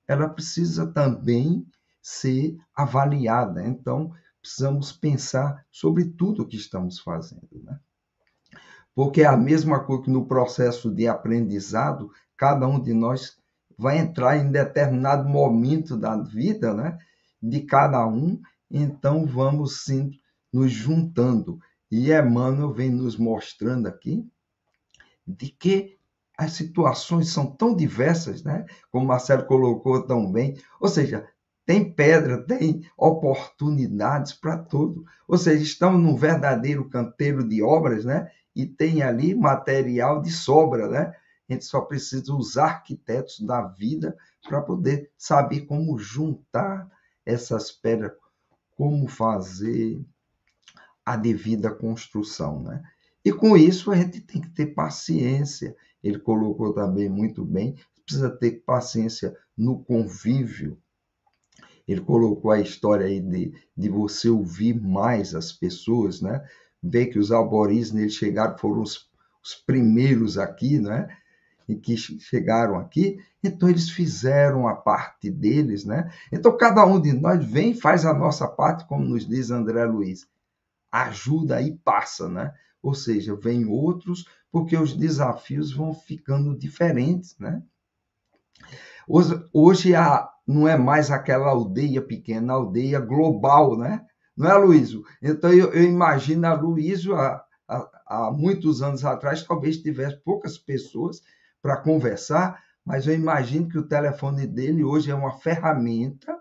[SPEAKER 8] ela precisa também ser avaliada. Então, precisamos pensar sobre tudo o que estamos fazendo. Né? Porque é a mesma coisa que no processo de aprendizado, cada um de nós vai entrar em determinado momento da vida, né? de cada um, então vamos sim nos juntando. E Emmanuel vem nos mostrando aqui de que as situações são tão diversas, né? como Marcelo colocou tão bem, ou seja, tem pedra, tem oportunidades para tudo. Ou seja, estamos num verdadeiro canteiro de obras, né? E tem ali material de sobra, né? A gente só precisa usar arquitetos da vida para poder saber como juntar essas pedras, como fazer a devida construção, né? E com isso a gente tem que ter paciência. Ele colocou também muito bem, precisa ter paciência no convívio. Ele colocou a história aí de, de você ouvir mais as pessoas, né? Ver que os aborígenes chegaram, foram os, os primeiros aqui, né? e que chegaram aqui, então eles fizeram a parte deles, né? Então cada um de nós vem faz a nossa parte, como nos diz André Luiz. Ajuda e passa, né? Ou seja, vem outros, porque os desafios vão ficando diferentes, né? Hoje, hoje a, não é mais aquela aldeia pequena, aldeia global, né? Não é, Luísio? Então, eu, eu imagino a Luísio, há muitos anos atrás, talvez tivesse poucas pessoas para conversar, mas eu imagino que o telefone dele hoje é uma ferramenta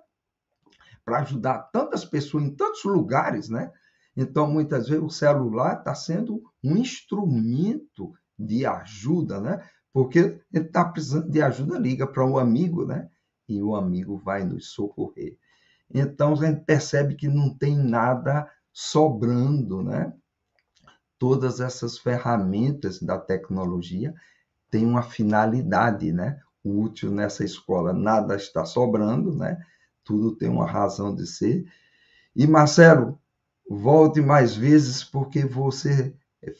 [SPEAKER 8] para ajudar tantas pessoas em tantos lugares, né? Então, muitas vezes, o celular está sendo um instrumento de ajuda, né? Porque ele está precisando de ajuda, liga para um amigo, né? E o amigo vai nos socorrer. Então, a gente percebe que não tem nada sobrando, né? Todas essas ferramentas da tecnologia tem uma finalidade, né? Útil nessa escola. Nada está sobrando, né? Tudo tem uma razão de ser. E Marcelo, volte mais vezes porque você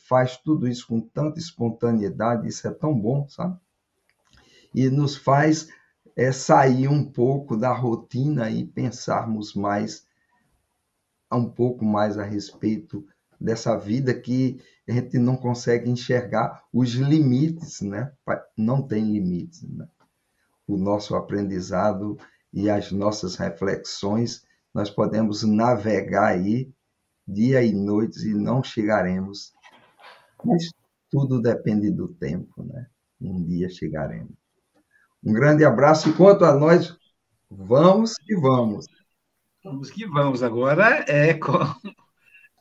[SPEAKER 8] faz tudo isso com tanta espontaneidade, isso é tão bom, sabe? E nos faz é, sair um pouco da rotina e pensarmos mais, um pouco mais a respeito dessa vida que a gente não consegue enxergar os limites, né? Não tem limites, né? O nosso aprendizado e as nossas reflexões, nós podemos navegar aí dia e noite e não chegaremos. Mas tudo depende do tempo, né? Um dia chegaremos. Um grande abraço e quanto a nós, vamos que vamos.
[SPEAKER 5] Vamos que vamos. Agora é com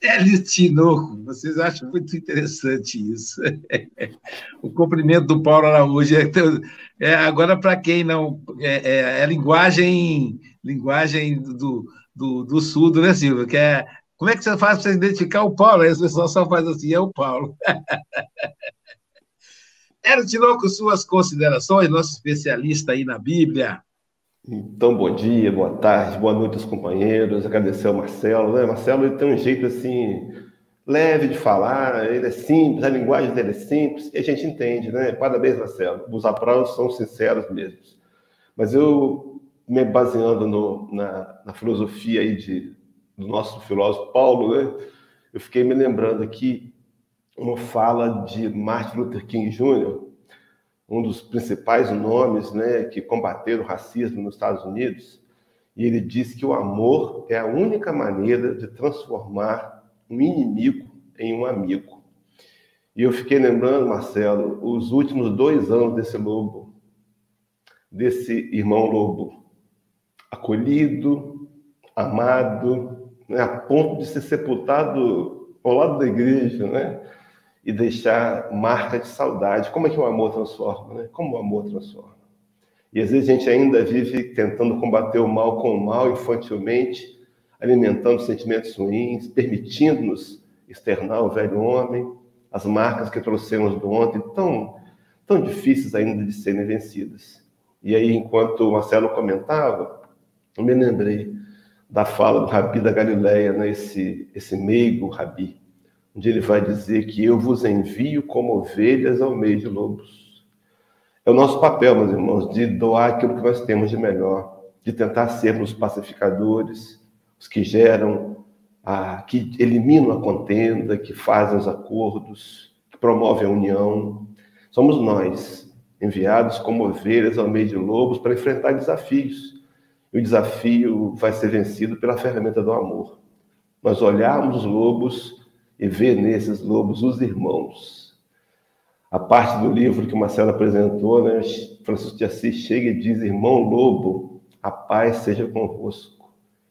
[SPEAKER 5] Hélio Tinoco, vocês acham muito interessante isso. o cumprimento do Paulo Araújo. É, é agora, para quem não. É, é, é, linguagem, linguagem do, do, do surdo, né, Silvia? Que é, como é que você faz para identificar o Paulo? Aí as pessoas só fazem assim, é o Paulo. Hélio Tinoco, suas considerações, nosso especialista aí na Bíblia.
[SPEAKER 9] Então, bom dia, boa tarde, boa noite aos companheiros. Agradecer ao Marcelo, né? Marcelo ele tem um jeito assim leve de falar, ele é simples, a linguagem dele é simples e a gente entende, né? Parabéns, Marcelo. Os aplausos são sinceros mesmo. Mas eu, me baseando no, na, na, filosofia aí de, do nosso filósofo Paulo, né? Eu fiquei me lembrando aqui uma fala de Martin Luther King Jr., um dos principais nomes né, que combateram o racismo nos Estados Unidos, e ele disse que o amor é a única maneira de transformar um inimigo em um amigo. E eu fiquei lembrando, Marcelo, os últimos dois anos desse lobo, desse irmão lobo, acolhido, amado, né, a ponto de ser sepultado ao lado da igreja, né? E deixar marca de saudade. Como é que o amor transforma, né? Como o amor transforma. E às vezes a gente ainda vive tentando combater o mal com o mal infantilmente, alimentando sentimentos ruins, permitindo-nos externar o velho homem, as marcas que trouxemos do ontem, tão, tão difíceis ainda de serem vencidas. E aí, enquanto o Marcelo comentava, eu me lembrei da fala do Rabi da Galileia, né, esse, esse meigo Rabi, onde ele vai dizer que eu vos envio como ovelhas ao meio de lobos. É o nosso papel, meus irmãos, de doar aquilo que nós temos de melhor, de tentar sermos pacificadores, os que geram, a, que eliminam a contenda, que fazem os acordos, que promovem a união. Somos nós, enviados como ovelhas ao meio de lobos para enfrentar desafios. E o desafio vai ser vencido pela ferramenta do amor. Nós olharmos os lobos e ver nesses lobos os irmãos. A parte do livro que o Marcelo apresentou, né, Francisco de Assis chega e diz: Irmão lobo, a paz seja convosco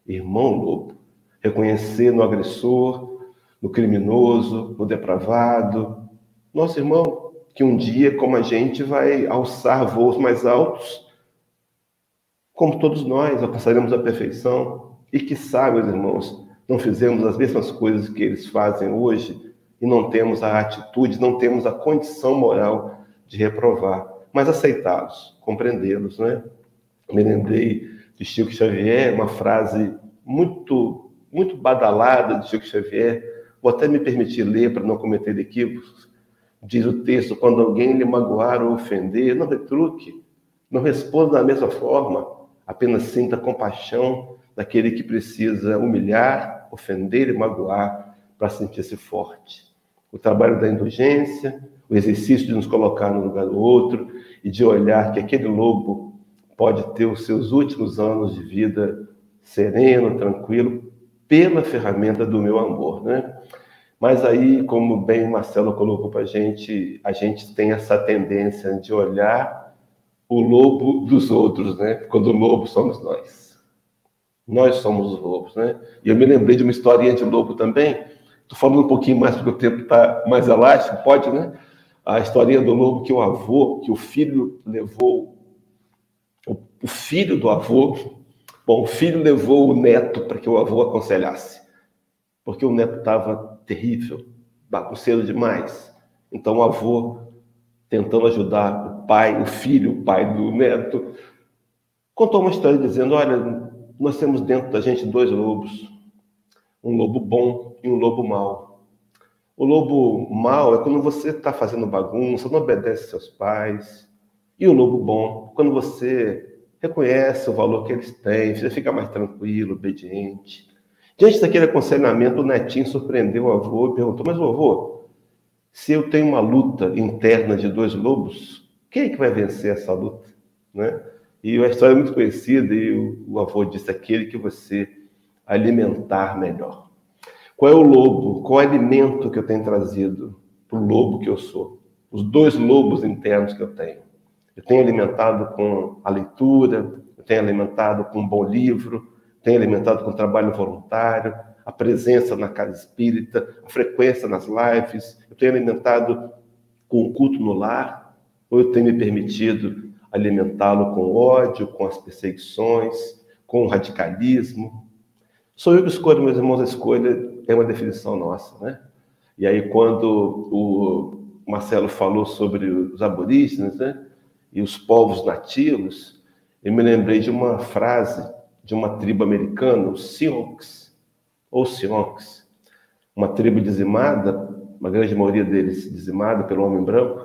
[SPEAKER 9] irmão lobo. Reconhecer no agressor, no criminoso, no depravado. Nosso irmão, que um dia, como a gente, vai alçar voos mais altos, como todos nós, alcançaremos a perfeição. E que meus irmãos, não fizemos as mesmas coisas que eles fazem hoje e não temos a atitude, não temos a condição moral de reprovar, mas aceitá-los, compreendê-los, né? Me lembrei de Chico Xavier, uma frase muito, muito badalada de Chico Xavier. Vou até me permitir ler para não cometer equívocos. Diz o texto: quando alguém lhe magoar ou ofender, não retruque, não responda da mesma forma, apenas sinta compaixão daquele que precisa humilhar, ofender e magoar para sentir-se forte. O trabalho da indulgência, o exercício de nos colocar no lugar do outro e de olhar que aquele lobo pode ter os seus últimos anos de vida sereno, tranquilo, pela ferramenta do meu amor, né? Mas aí, como bem o Marcelo colocou para a gente, a gente tem essa tendência de olhar o lobo dos outros, né? Quando o lobo somos nós. Nós somos os lobos, né? E eu me lembrei de uma historinha de lobo também. Estou falando um pouquinho mais porque o tempo está mais elástico, pode, né? A historinha do lobo que o avô, que o filho levou o filho do avô, bom, o filho levou o neto para que o avô aconselhasse, porque o neto estava terrível, bagunceiro demais. Então o avô, tentando ajudar o pai, o filho, o pai do neto, contou uma história dizendo: Olha, nós temos dentro da gente dois lobos, um lobo bom e um lobo mau. O lobo mau é quando você está fazendo bagunça, não obedece seus pais. E o lobo bom, quando você reconhece o valor que eles têm, você fica mais tranquilo, obediente. Diante daquele aconselhamento, o netinho surpreendeu o avô e perguntou: Mas, avô, se eu tenho uma luta interna de dois lobos, quem é que vai vencer essa luta? Né? E a história é muito conhecida, e o, o avô disse: aquele que você alimentar melhor. Qual é o lobo? Qual é o alimento que eu tenho trazido para o lobo que eu sou? Os dois lobos internos que eu tenho. Eu tenho alimentado com a leitura, eu tenho alimentado com um bom livro, tenho alimentado com trabalho voluntário, a presença na casa espírita, a frequência nas lives, eu tenho alimentado com o culto no lar, ou eu tenho me permitido alimentá-lo com ódio, com as perseguições, com o radicalismo. Sou eu que escolho, meus irmãos, a escolha é uma definição nossa, né? E aí, quando o Marcelo falou sobre os aborígenes, né? E os povos nativos, eu me lembrei de uma frase de uma tribo americana, os Sionks, ou Sionks, uma tribo dizimada, uma grande maioria deles dizimada pelo homem branco,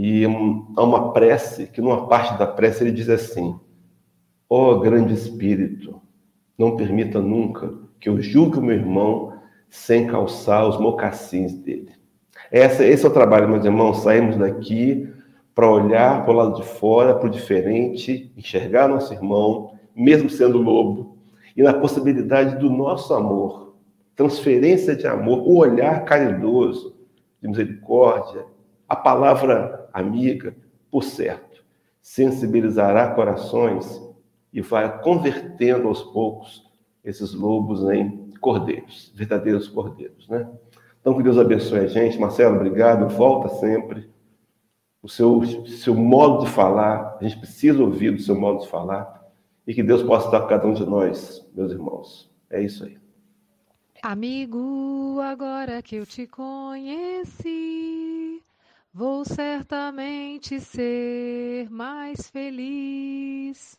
[SPEAKER 9] e há uma prece, que numa parte da prece ele diz assim, ó oh, grande Espírito, não permita nunca que eu julgue o meu irmão sem calçar os mocassins dele. Esse é o trabalho, meus irmãos. Saímos daqui para olhar para o lado de fora, para o diferente, enxergar nosso irmão, mesmo sendo lobo, e na possibilidade do nosso amor, transferência de amor, o olhar caridoso, de misericórdia, a palavra amiga, por certo, sensibilizará corações e vai convertendo aos poucos esses lobos em cordeiros, verdadeiros cordeiros, né? Então, que Deus abençoe a gente. Marcelo, obrigado. Volta sempre. O seu, seu modo de falar, a gente precisa ouvir do seu modo de falar. E que Deus possa estar com cada um de nós, meus irmãos. É isso aí.
[SPEAKER 10] Amigo, agora que eu te conheci, vou certamente ser mais feliz.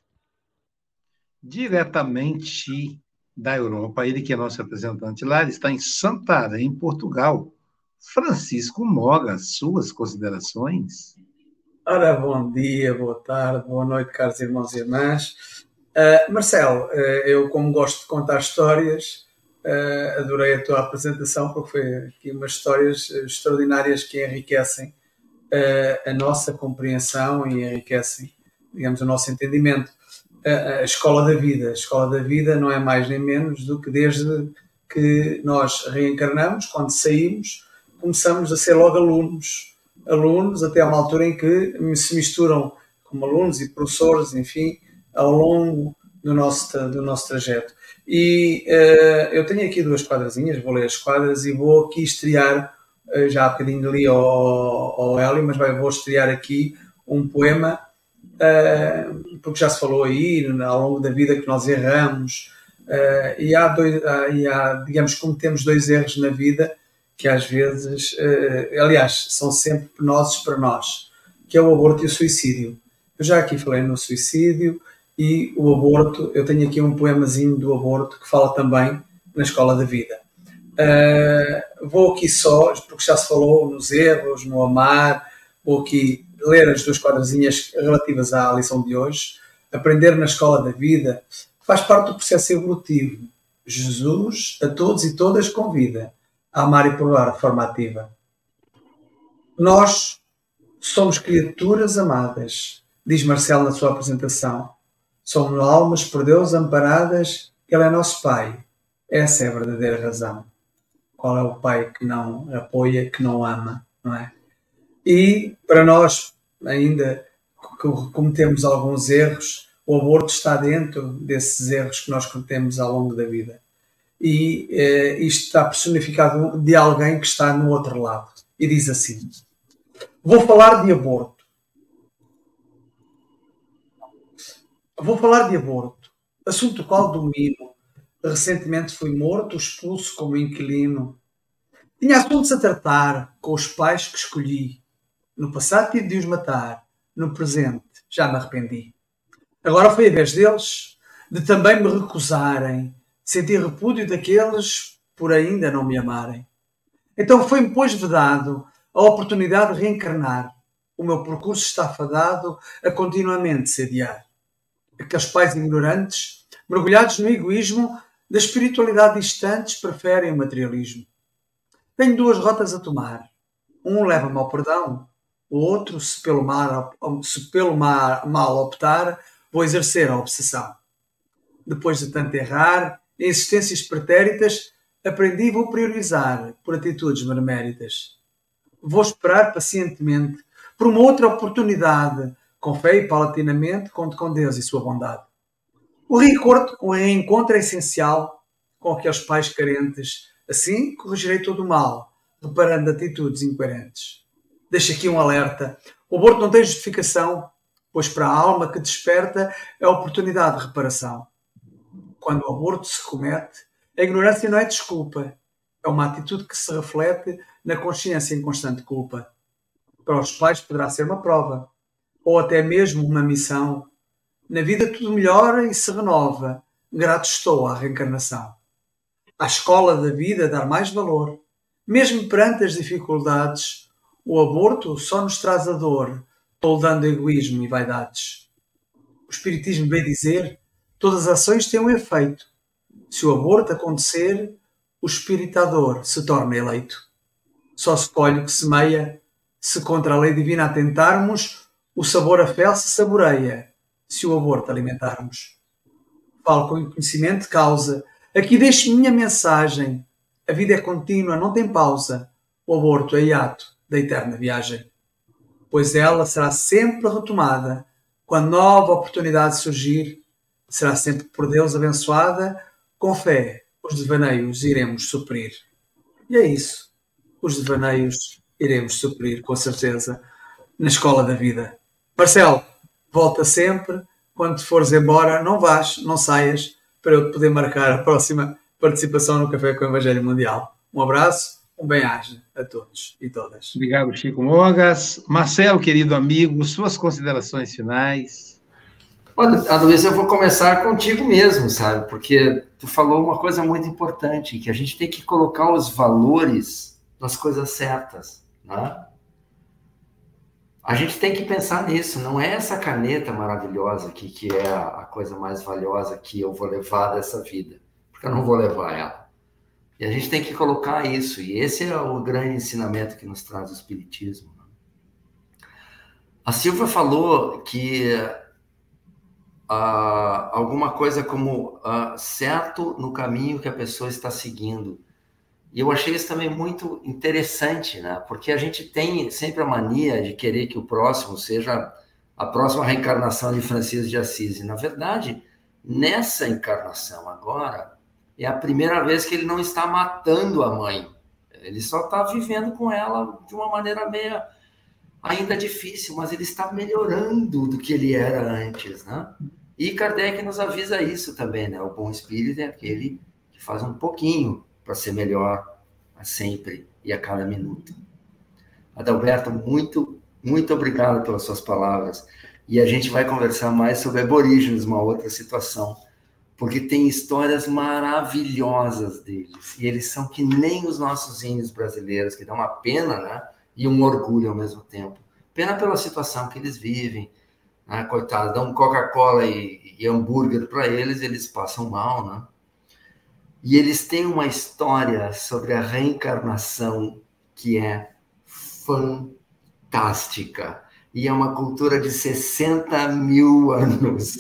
[SPEAKER 5] Diretamente da Europa, ele que é nosso representante lá, ele está em Santarém, Portugal. Francisco Moga, suas considerações?
[SPEAKER 6] Ora, bom dia, boa tarde, boa noite, caros irmãos e irmãs. Uh, Marcelo, uh, eu como gosto de contar histórias, uh, adorei a tua apresentação porque foi aqui umas histórias extraordinárias que enriquecem a nossa compreensão e enriquecem, digamos, o nosso entendimento a, escola da vida. A escola da vida não é mais nem menos do que desde que nós reencarnamos, quando saímos, começamos a ser logo alunos. Alunos até a uma altura em que se misturam como alunos e professores, enfim, ao longo do nosso, do nosso trajeto. E uh, eu tenho aqui duas quadrazinhas, vou ler as quadras e vou aqui estrear, já há bocadinho ali ao, ao Hélio, mas vai, vou estrear aqui um poema uh, porque já se falou aí ao longo da vida que nós erramos, uh, e, há dois, e há, digamos, como temos dois erros na vida, que às vezes, uh, aliás, são sempre penosos para nós, que é o aborto e o suicídio. Eu já aqui falei no suicídio e o aborto, eu tenho aqui um poemazinho do aborto que fala também na escola da vida. Uh, vou aqui só, porque já se falou nos erros, no amar, vou aqui ler as duas quadrazinhas relativas à lição de hoje, aprender na escola da vida, faz parte do processo evolutivo. Jesus a todos e todas convida a amar e provar de forma ativa. Nós somos criaturas amadas, diz Marcelo na sua apresentação. Somos almas por Deus amparadas, Ele é nosso Pai. Essa é a verdadeira razão. Qual é o Pai que não apoia, que não ama, não é? E para nós, ainda que cometemos alguns erros, o aborto está dentro desses erros que nós cometemos ao longo da vida. E eh, isto está personificado de alguém que está no outro lado. E diz assim: Vou falar de aborto. Vou falar de aborto, assunto qual domino. Recentemente fui morto, expulso como inquilino. Tinha assuntos a tratar com os pais que escolhi no passado tive de os matar, no presente já me arrependi. Agora foi a vez deles de também me recusarem, sentir repúdio daqueles por ainda não me amarem. Então foi-me, pois, vedado a oportunidade de reencarnar. O meu percurso está fadado a continuamente se adiar. Aqueles pais ignorantes, mergulhados no egoísmo, da espiritualidade distantes, preferem o materialismo. Tenho duas rotas a tomar. Um leva-me ao perdão, o outro, se pelo, mal, se pelo mal, mal optar, vou exercer a obsessão. Depois de tanto errar, em existências pretéritas, aprendi e vou priorizar por atitudes beneméritas. Vou esperar pacientemente por uma outra oportunidade, com fé e paulatinamente conto com Deus e sua bondade. O reencontro, o reencontro é essencial com aqueles pais carentes. Assim, corrigirei todo o mal, reparando atitudes incoerentes deixo aqui um alerta. O aborto não tem justificação, pois para a alma que desperta é a oportunidade de reparação. Quando o aborto se comete, a ignorância não é desculpa, é uma atitude que se reflete na consciência em constante culpa. para os pais poderá ser uma prova, ou até mesmo uma missão. Na vida tudo melhora e se renova. Grato estou à reencarnação. À escola da vida dar mais valor. Mesmo perante as dificuldades, o aborto só nos traz a dor, toldando egoísmo e vaidades. O Espiritismo vem dizer: todas as ações têm um efeito. Se o aborto acontecer, o espiritador se torna eleito. Só se colhe o que semeia, se contra a lei divina atentarmos, o sabor a fel se saboreia, se o aborto alimentarmos. Falo com conhecimento de causa, aqui deixo minha mensagem. A vida é contínua, não tem pausa. O aborto é hiato da eterna viagem. Pois ela será sempre retomada quando nova oportunidade surgir. Será sempre por Deus abençoada, com fé os devaneios iremos suprir. E é isso. Os devaneios iremos suprir, com certeza, na escola da vida. Marcelo, volta sempre. Quando fores embora, não vás, não saias, para eu poder marcar a próxima participação no Café com o Evangelho Mundial. Um abraço, um bem-aja a todos e todas.
[SPEAKER 5] Obrigado, Chico Mogas. Marcelo, querido amigo, suas considerações finais.
[SPEAKER 1] Olha, Aloysio, eu vou começar contigo mesmo, sabe? Porque tu falou uma coisa muito importante, que a gente tem que colocar os valores nas coisas certas, né? A gente tem que pensar nisso, não é essa caneta maravilhosa aqui que é a coisa mais valiosa que eu vou levar dessa vida, porque eu não vou levar ela. E a gente tem que colocar isso, e esse é o grande ensinamento que nos traz o Espiritismo. Né? A Silvia falou que uh, alguma coisa como uh, certo no caminho que a pessoa está seguindo. E eu achei isso também muito interessante, né? Porque a gente tem sempre a mania de querer que o próximo seja a próxima reencarnação de Francisco de Assis. E, na verdade, nessa encarnação agora, é a primeira vez que ele não está matando a mãe. Ele só está vivendo com ela de uma maneira meio ainda difícil, mas ele está melhorando do que ele era antes, né? E Kardec nos avisa isso também, né? O bom espírito é aquele que faz um pouquinho para ser melhor a sempre e a cada minuto. Adalberto, muito, muito obrigado pelas suas palavras. E a gente vai conversar mais sobre aborígenes, uma outra situação, porque tem histórias maravilhosas deles. E eles são que nem os nossos índios brasileiros, que dá uma pena, né? E um orgulho ao mesmo tempo. Pena pela situação que eles vivem, né? Coitados, dão Coca-Cola e, e hambúrguer para eles, eles passam mal, né? E eles têm uma história sobre a reencarnação que é fantástica. E é uma cultura de 60 mil anos.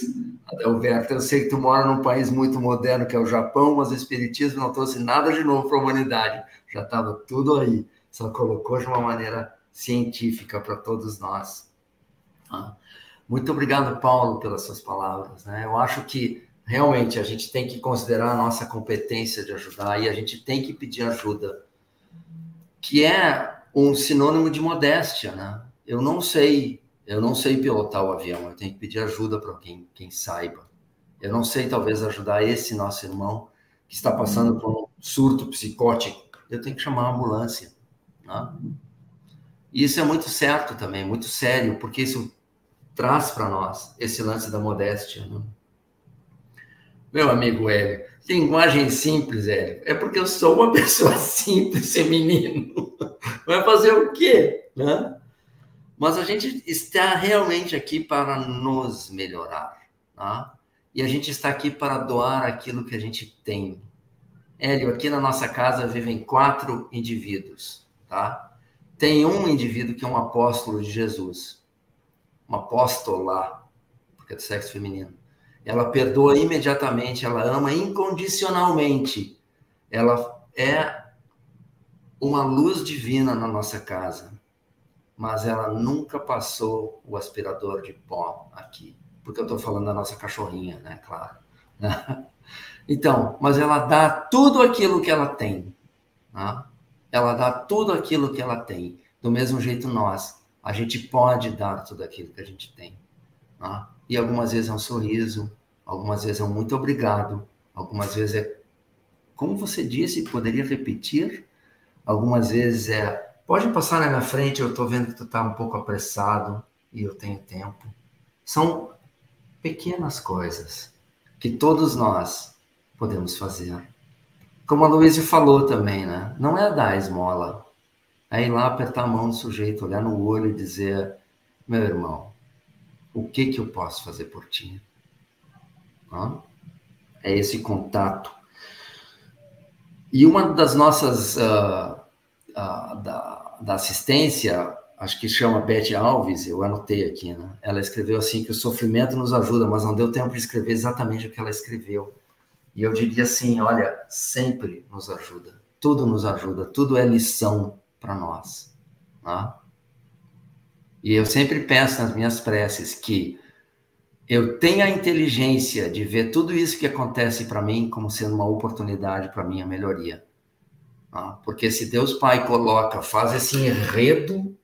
[SPEAKER 1] Alberto, eu sei que tu mora num país muito moderno, que é o Japão, mas o Espiritismo não trouxe nada de novo para a humanidade. Já estava tudo aí. Só colocou de uma maneira científica para todos nós. Ah. Muito obrigado, Paulo, pelas suas palavras. Né? Eu acho que realmente a gente tem que considerar a nossa competência de ajudar e a gente tem que pedir ajuda, que é um sinônimo de modéstia, né? Eu não sei, eu não sei pilotar o avião, eu tenho que pedir ajuda para quem, quem saiba. Eu não sei, talvez, ajudar esse nosso irmão que está passando por um surto psicótico. Eu tenho que chamar a ambulância. Né? E isso é muito certo também, muito sério, porque isso traz para nós esse lance da modéstia. Né? Meu amigo Hélio, linguagem simples, Hélio, é porque eu sou uma pessoa simples, feminino. Vai fazer o quê? Né? Mas a gente está realmente aqui para nos melhorar. Tá? E a gente está aqui para doar aquilo que a gente tem. Hélio, aqui na nossa casa vivem quatro indivíduos. Tá? Tem um indivíduo que é um apóstolo de Jesus uma apóstola, porque é do sexo feminino. Ela perdoa imediatamente, ela ama incondicionalmente. Ela é uma luz divina na nossa casa, mas ela nunca passou o aspirador de pó aqui, porque eu estou falando da nossa cachorrinha, né? Claro. Então, mas ela dá tudo aquilo que ela tem. Né? Ela dá tudo aquilo que ela tem. Do mesmo jeito nós a gente pode dar tudo aquilo que a gente tem. Tá? E algumas vezes é um sorriso, algumas vezes é um muito obrigado, algumas vezes é, como você disse, poderia repetir, algumas vezes é Pode passar na minha frente, eu estou vendo que tu está um pouco apressado e eu tenho tempo. São pequenas coisas que todos nós podemos fazer. Como a Luísa falou também, né? Não é dar esmola, é ir lá apertar a mão do sujeito, olhar no olho e dizer: meu irmão, o que que eu posso fazer por ti? É esse contato. E uma das nossas uh, uh, da, da assistência, acho que chama Beth Alves, eu anotei aqui, né? Ela escreveu assim que o sofrimento nos ajuda, mas não deu tempo de escrever exatamente o que ela escreveu. E eu diria assim, olha, sempre nos ajuda, tudo nos ajuda, tudo é lição para nós. Né? E eu sempre peço nas minhas preces que eu tenha a inteligência de ver tudo isso que acontece para mim como sendo uma oportunidade para minha melhoria. Né? Porque se Deus Pai coloca, faz esse enredo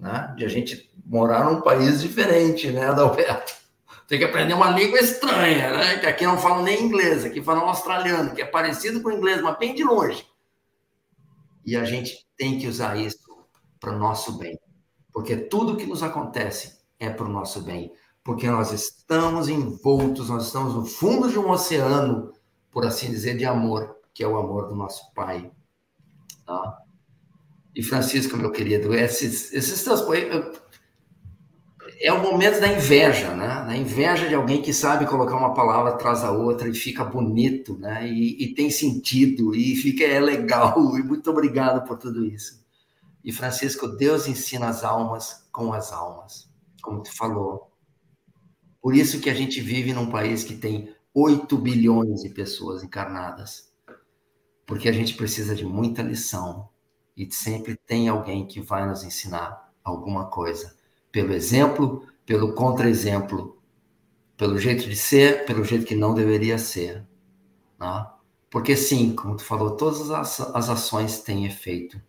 [SPEAKER 1] né, de a gente morar num país diferente, né, Adalberto? Tem que aprender uma língua estranha, né? Que aqui não falam nem inglês, aqui falam australiano, que é parecido com o inglês, mas bem de longe. E a gente tem que usar isso para o nosso bem. Porque tudo que nos acontece é para o nosso bem. Porque nós estamos envoltos, nós estamos no fundo de um oceano, por assim dizer, de amor, que é o amor do nosso Pai. Tá? E Francisco, meu querido, esses, esses teus. É o momento da inveja, né? Da inveja de alguém que sabe colocar uma palavra atrás da outra e fica bonito, né? E, e tem sentido, e fica é legal. E muito obrigado por tudo isso. E Francisco, Deus ensina as almas com as almas, como tu falou. Por isso que a gente vive num país que tem 8 bilhões de pessoas encarnadas. Porque a gente precisa de muita lição e sempre tem alguém que vai nos ensinar alguma coisa, pelo exemplo, pelo contra-exemplo, pelo jeito de ser, pelo jeito que não deveria ser. Né? Porque sim, como tu falou, todas as, ações têm efeito.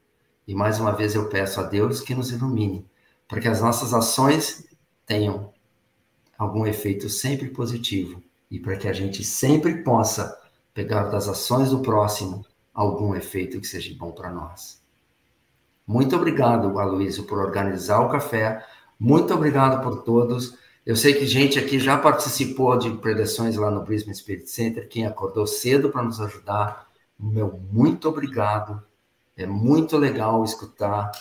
[SPEAKER 1] E mais uma vez eu peço a Deus que nos ilumine, para que as nossas ações tenham algum efeito sempre positivo e para que a gente sempre possa pegar das ações do próximo algum efeito que seja bom para nós. Muito obrigado, Aloysio, por organizar o café. Muito obrigado por todos. Eu sei que gente aqui já participou de preleções lá no Brisbane Spirit Center, quem acordou cedo para nos ajudar. Meu muito obrigado. É muito legal escutar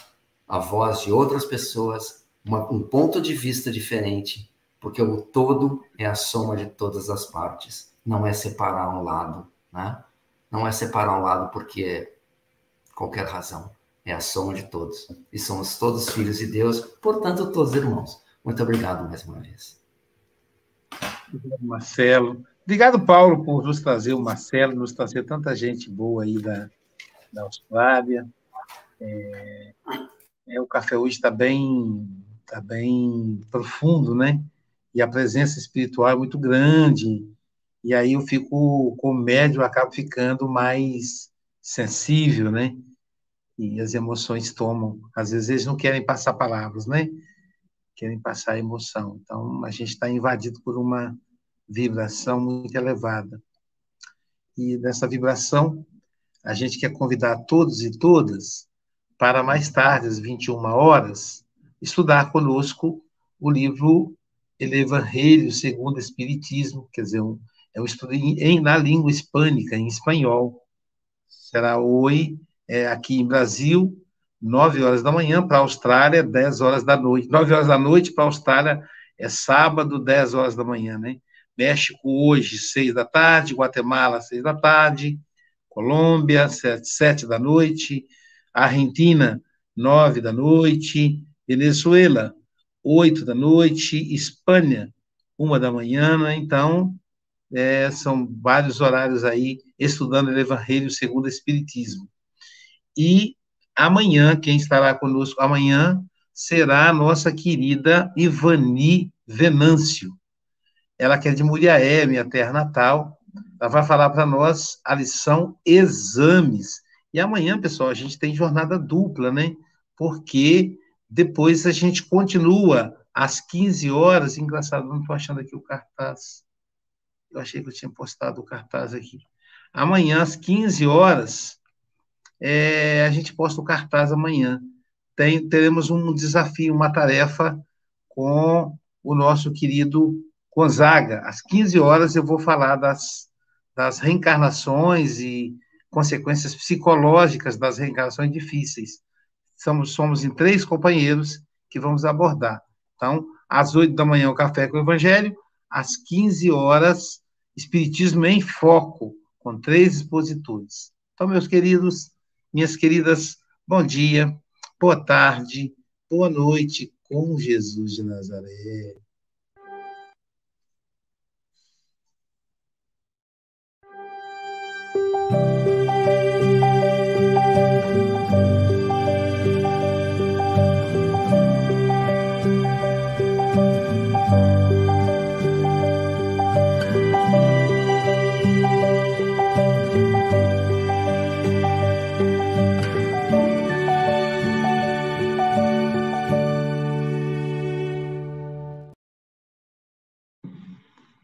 [SPEAKER 1] a voz de outras pessoas, uma, um ponto de vista diferente, porque o todo é a soma de todas as partes. Não é separar um lado, né? Não é separar um lado porque é qualquer razão. É a soma de todos. E somos todos filhos de Deus, portanto, todos irmãos. Muito obrigado mais uma vez.
[SPEAKER 5] Marcelo. Obrigado, Paulo, por nos trazer o Marcelo, nos trazer tanta gente boa aí da, da Austrália. É, é, o café hoje está bem, tá bem profundo, né? E a presença espiritual é muito grande. E aí eu fico, com médio, acabo ficando mais sensível, né? E as emoções tomam. Às vezes eles não querem passar palavras, né? Querem passar emoção. Então a gente está invadido por uma vibração muito elevada. E nessa vibração a gente quer convidar todos e todas para mais tarde, às 21 horas, estudar conosco o livro El Evangelho segundo o Espiritismo, quer dizer, um, é um estudo em, na língua hispânica, em espanhol. Será hoje, é, aqui em Brasil, 9 horas da manhã, para a Austrália, 10 horas da noite. 9 horas da noite para a Austrália é sábado, 10 horas da manhã, né? México hoje, 6 da tarde, Guatemala, 6 da tarde, Colômbia, sete, sete da noite, Argentina, nove da noite, Venezuela, oito da noite, Espanha, uma da manhã, né? então é, são vários horários aí estudando o Evangelho segundo o Espiritismo. E amanhã, quem estará conosco amanhã será a nossa querida Ivani Venâncio. Ela que é de Muriaé, minha terra natal, ela vai falar para nós a lição exames. E amanhã, pessoal, a gente tem jornada dupla, né? Porque depois a gente continua às 15 horas. Engraçado, não estou achando aqui o cartaz. Eu achei que eu tinha postado o cartaz aqui. Amanhã, às 15 horas, é, a gente posta o cartaz amanhã. tem, teremos um desafio, uma tarefa com o nosso querido Gonzaga. Às 15 horas eu vou falar das, das reencarnações e consequências psicológicas das reencarnações difíceis. Somos, somos em três companheiros que vamos abordar. Então, às 8 da manhã, o Café com o Evangelho, às 15 horas, Espiritismo em Foco, com três expositores. Então, meus queridos, minhas queridas, bom dia, boa tarde, boa noite com Jesus de Nazaré.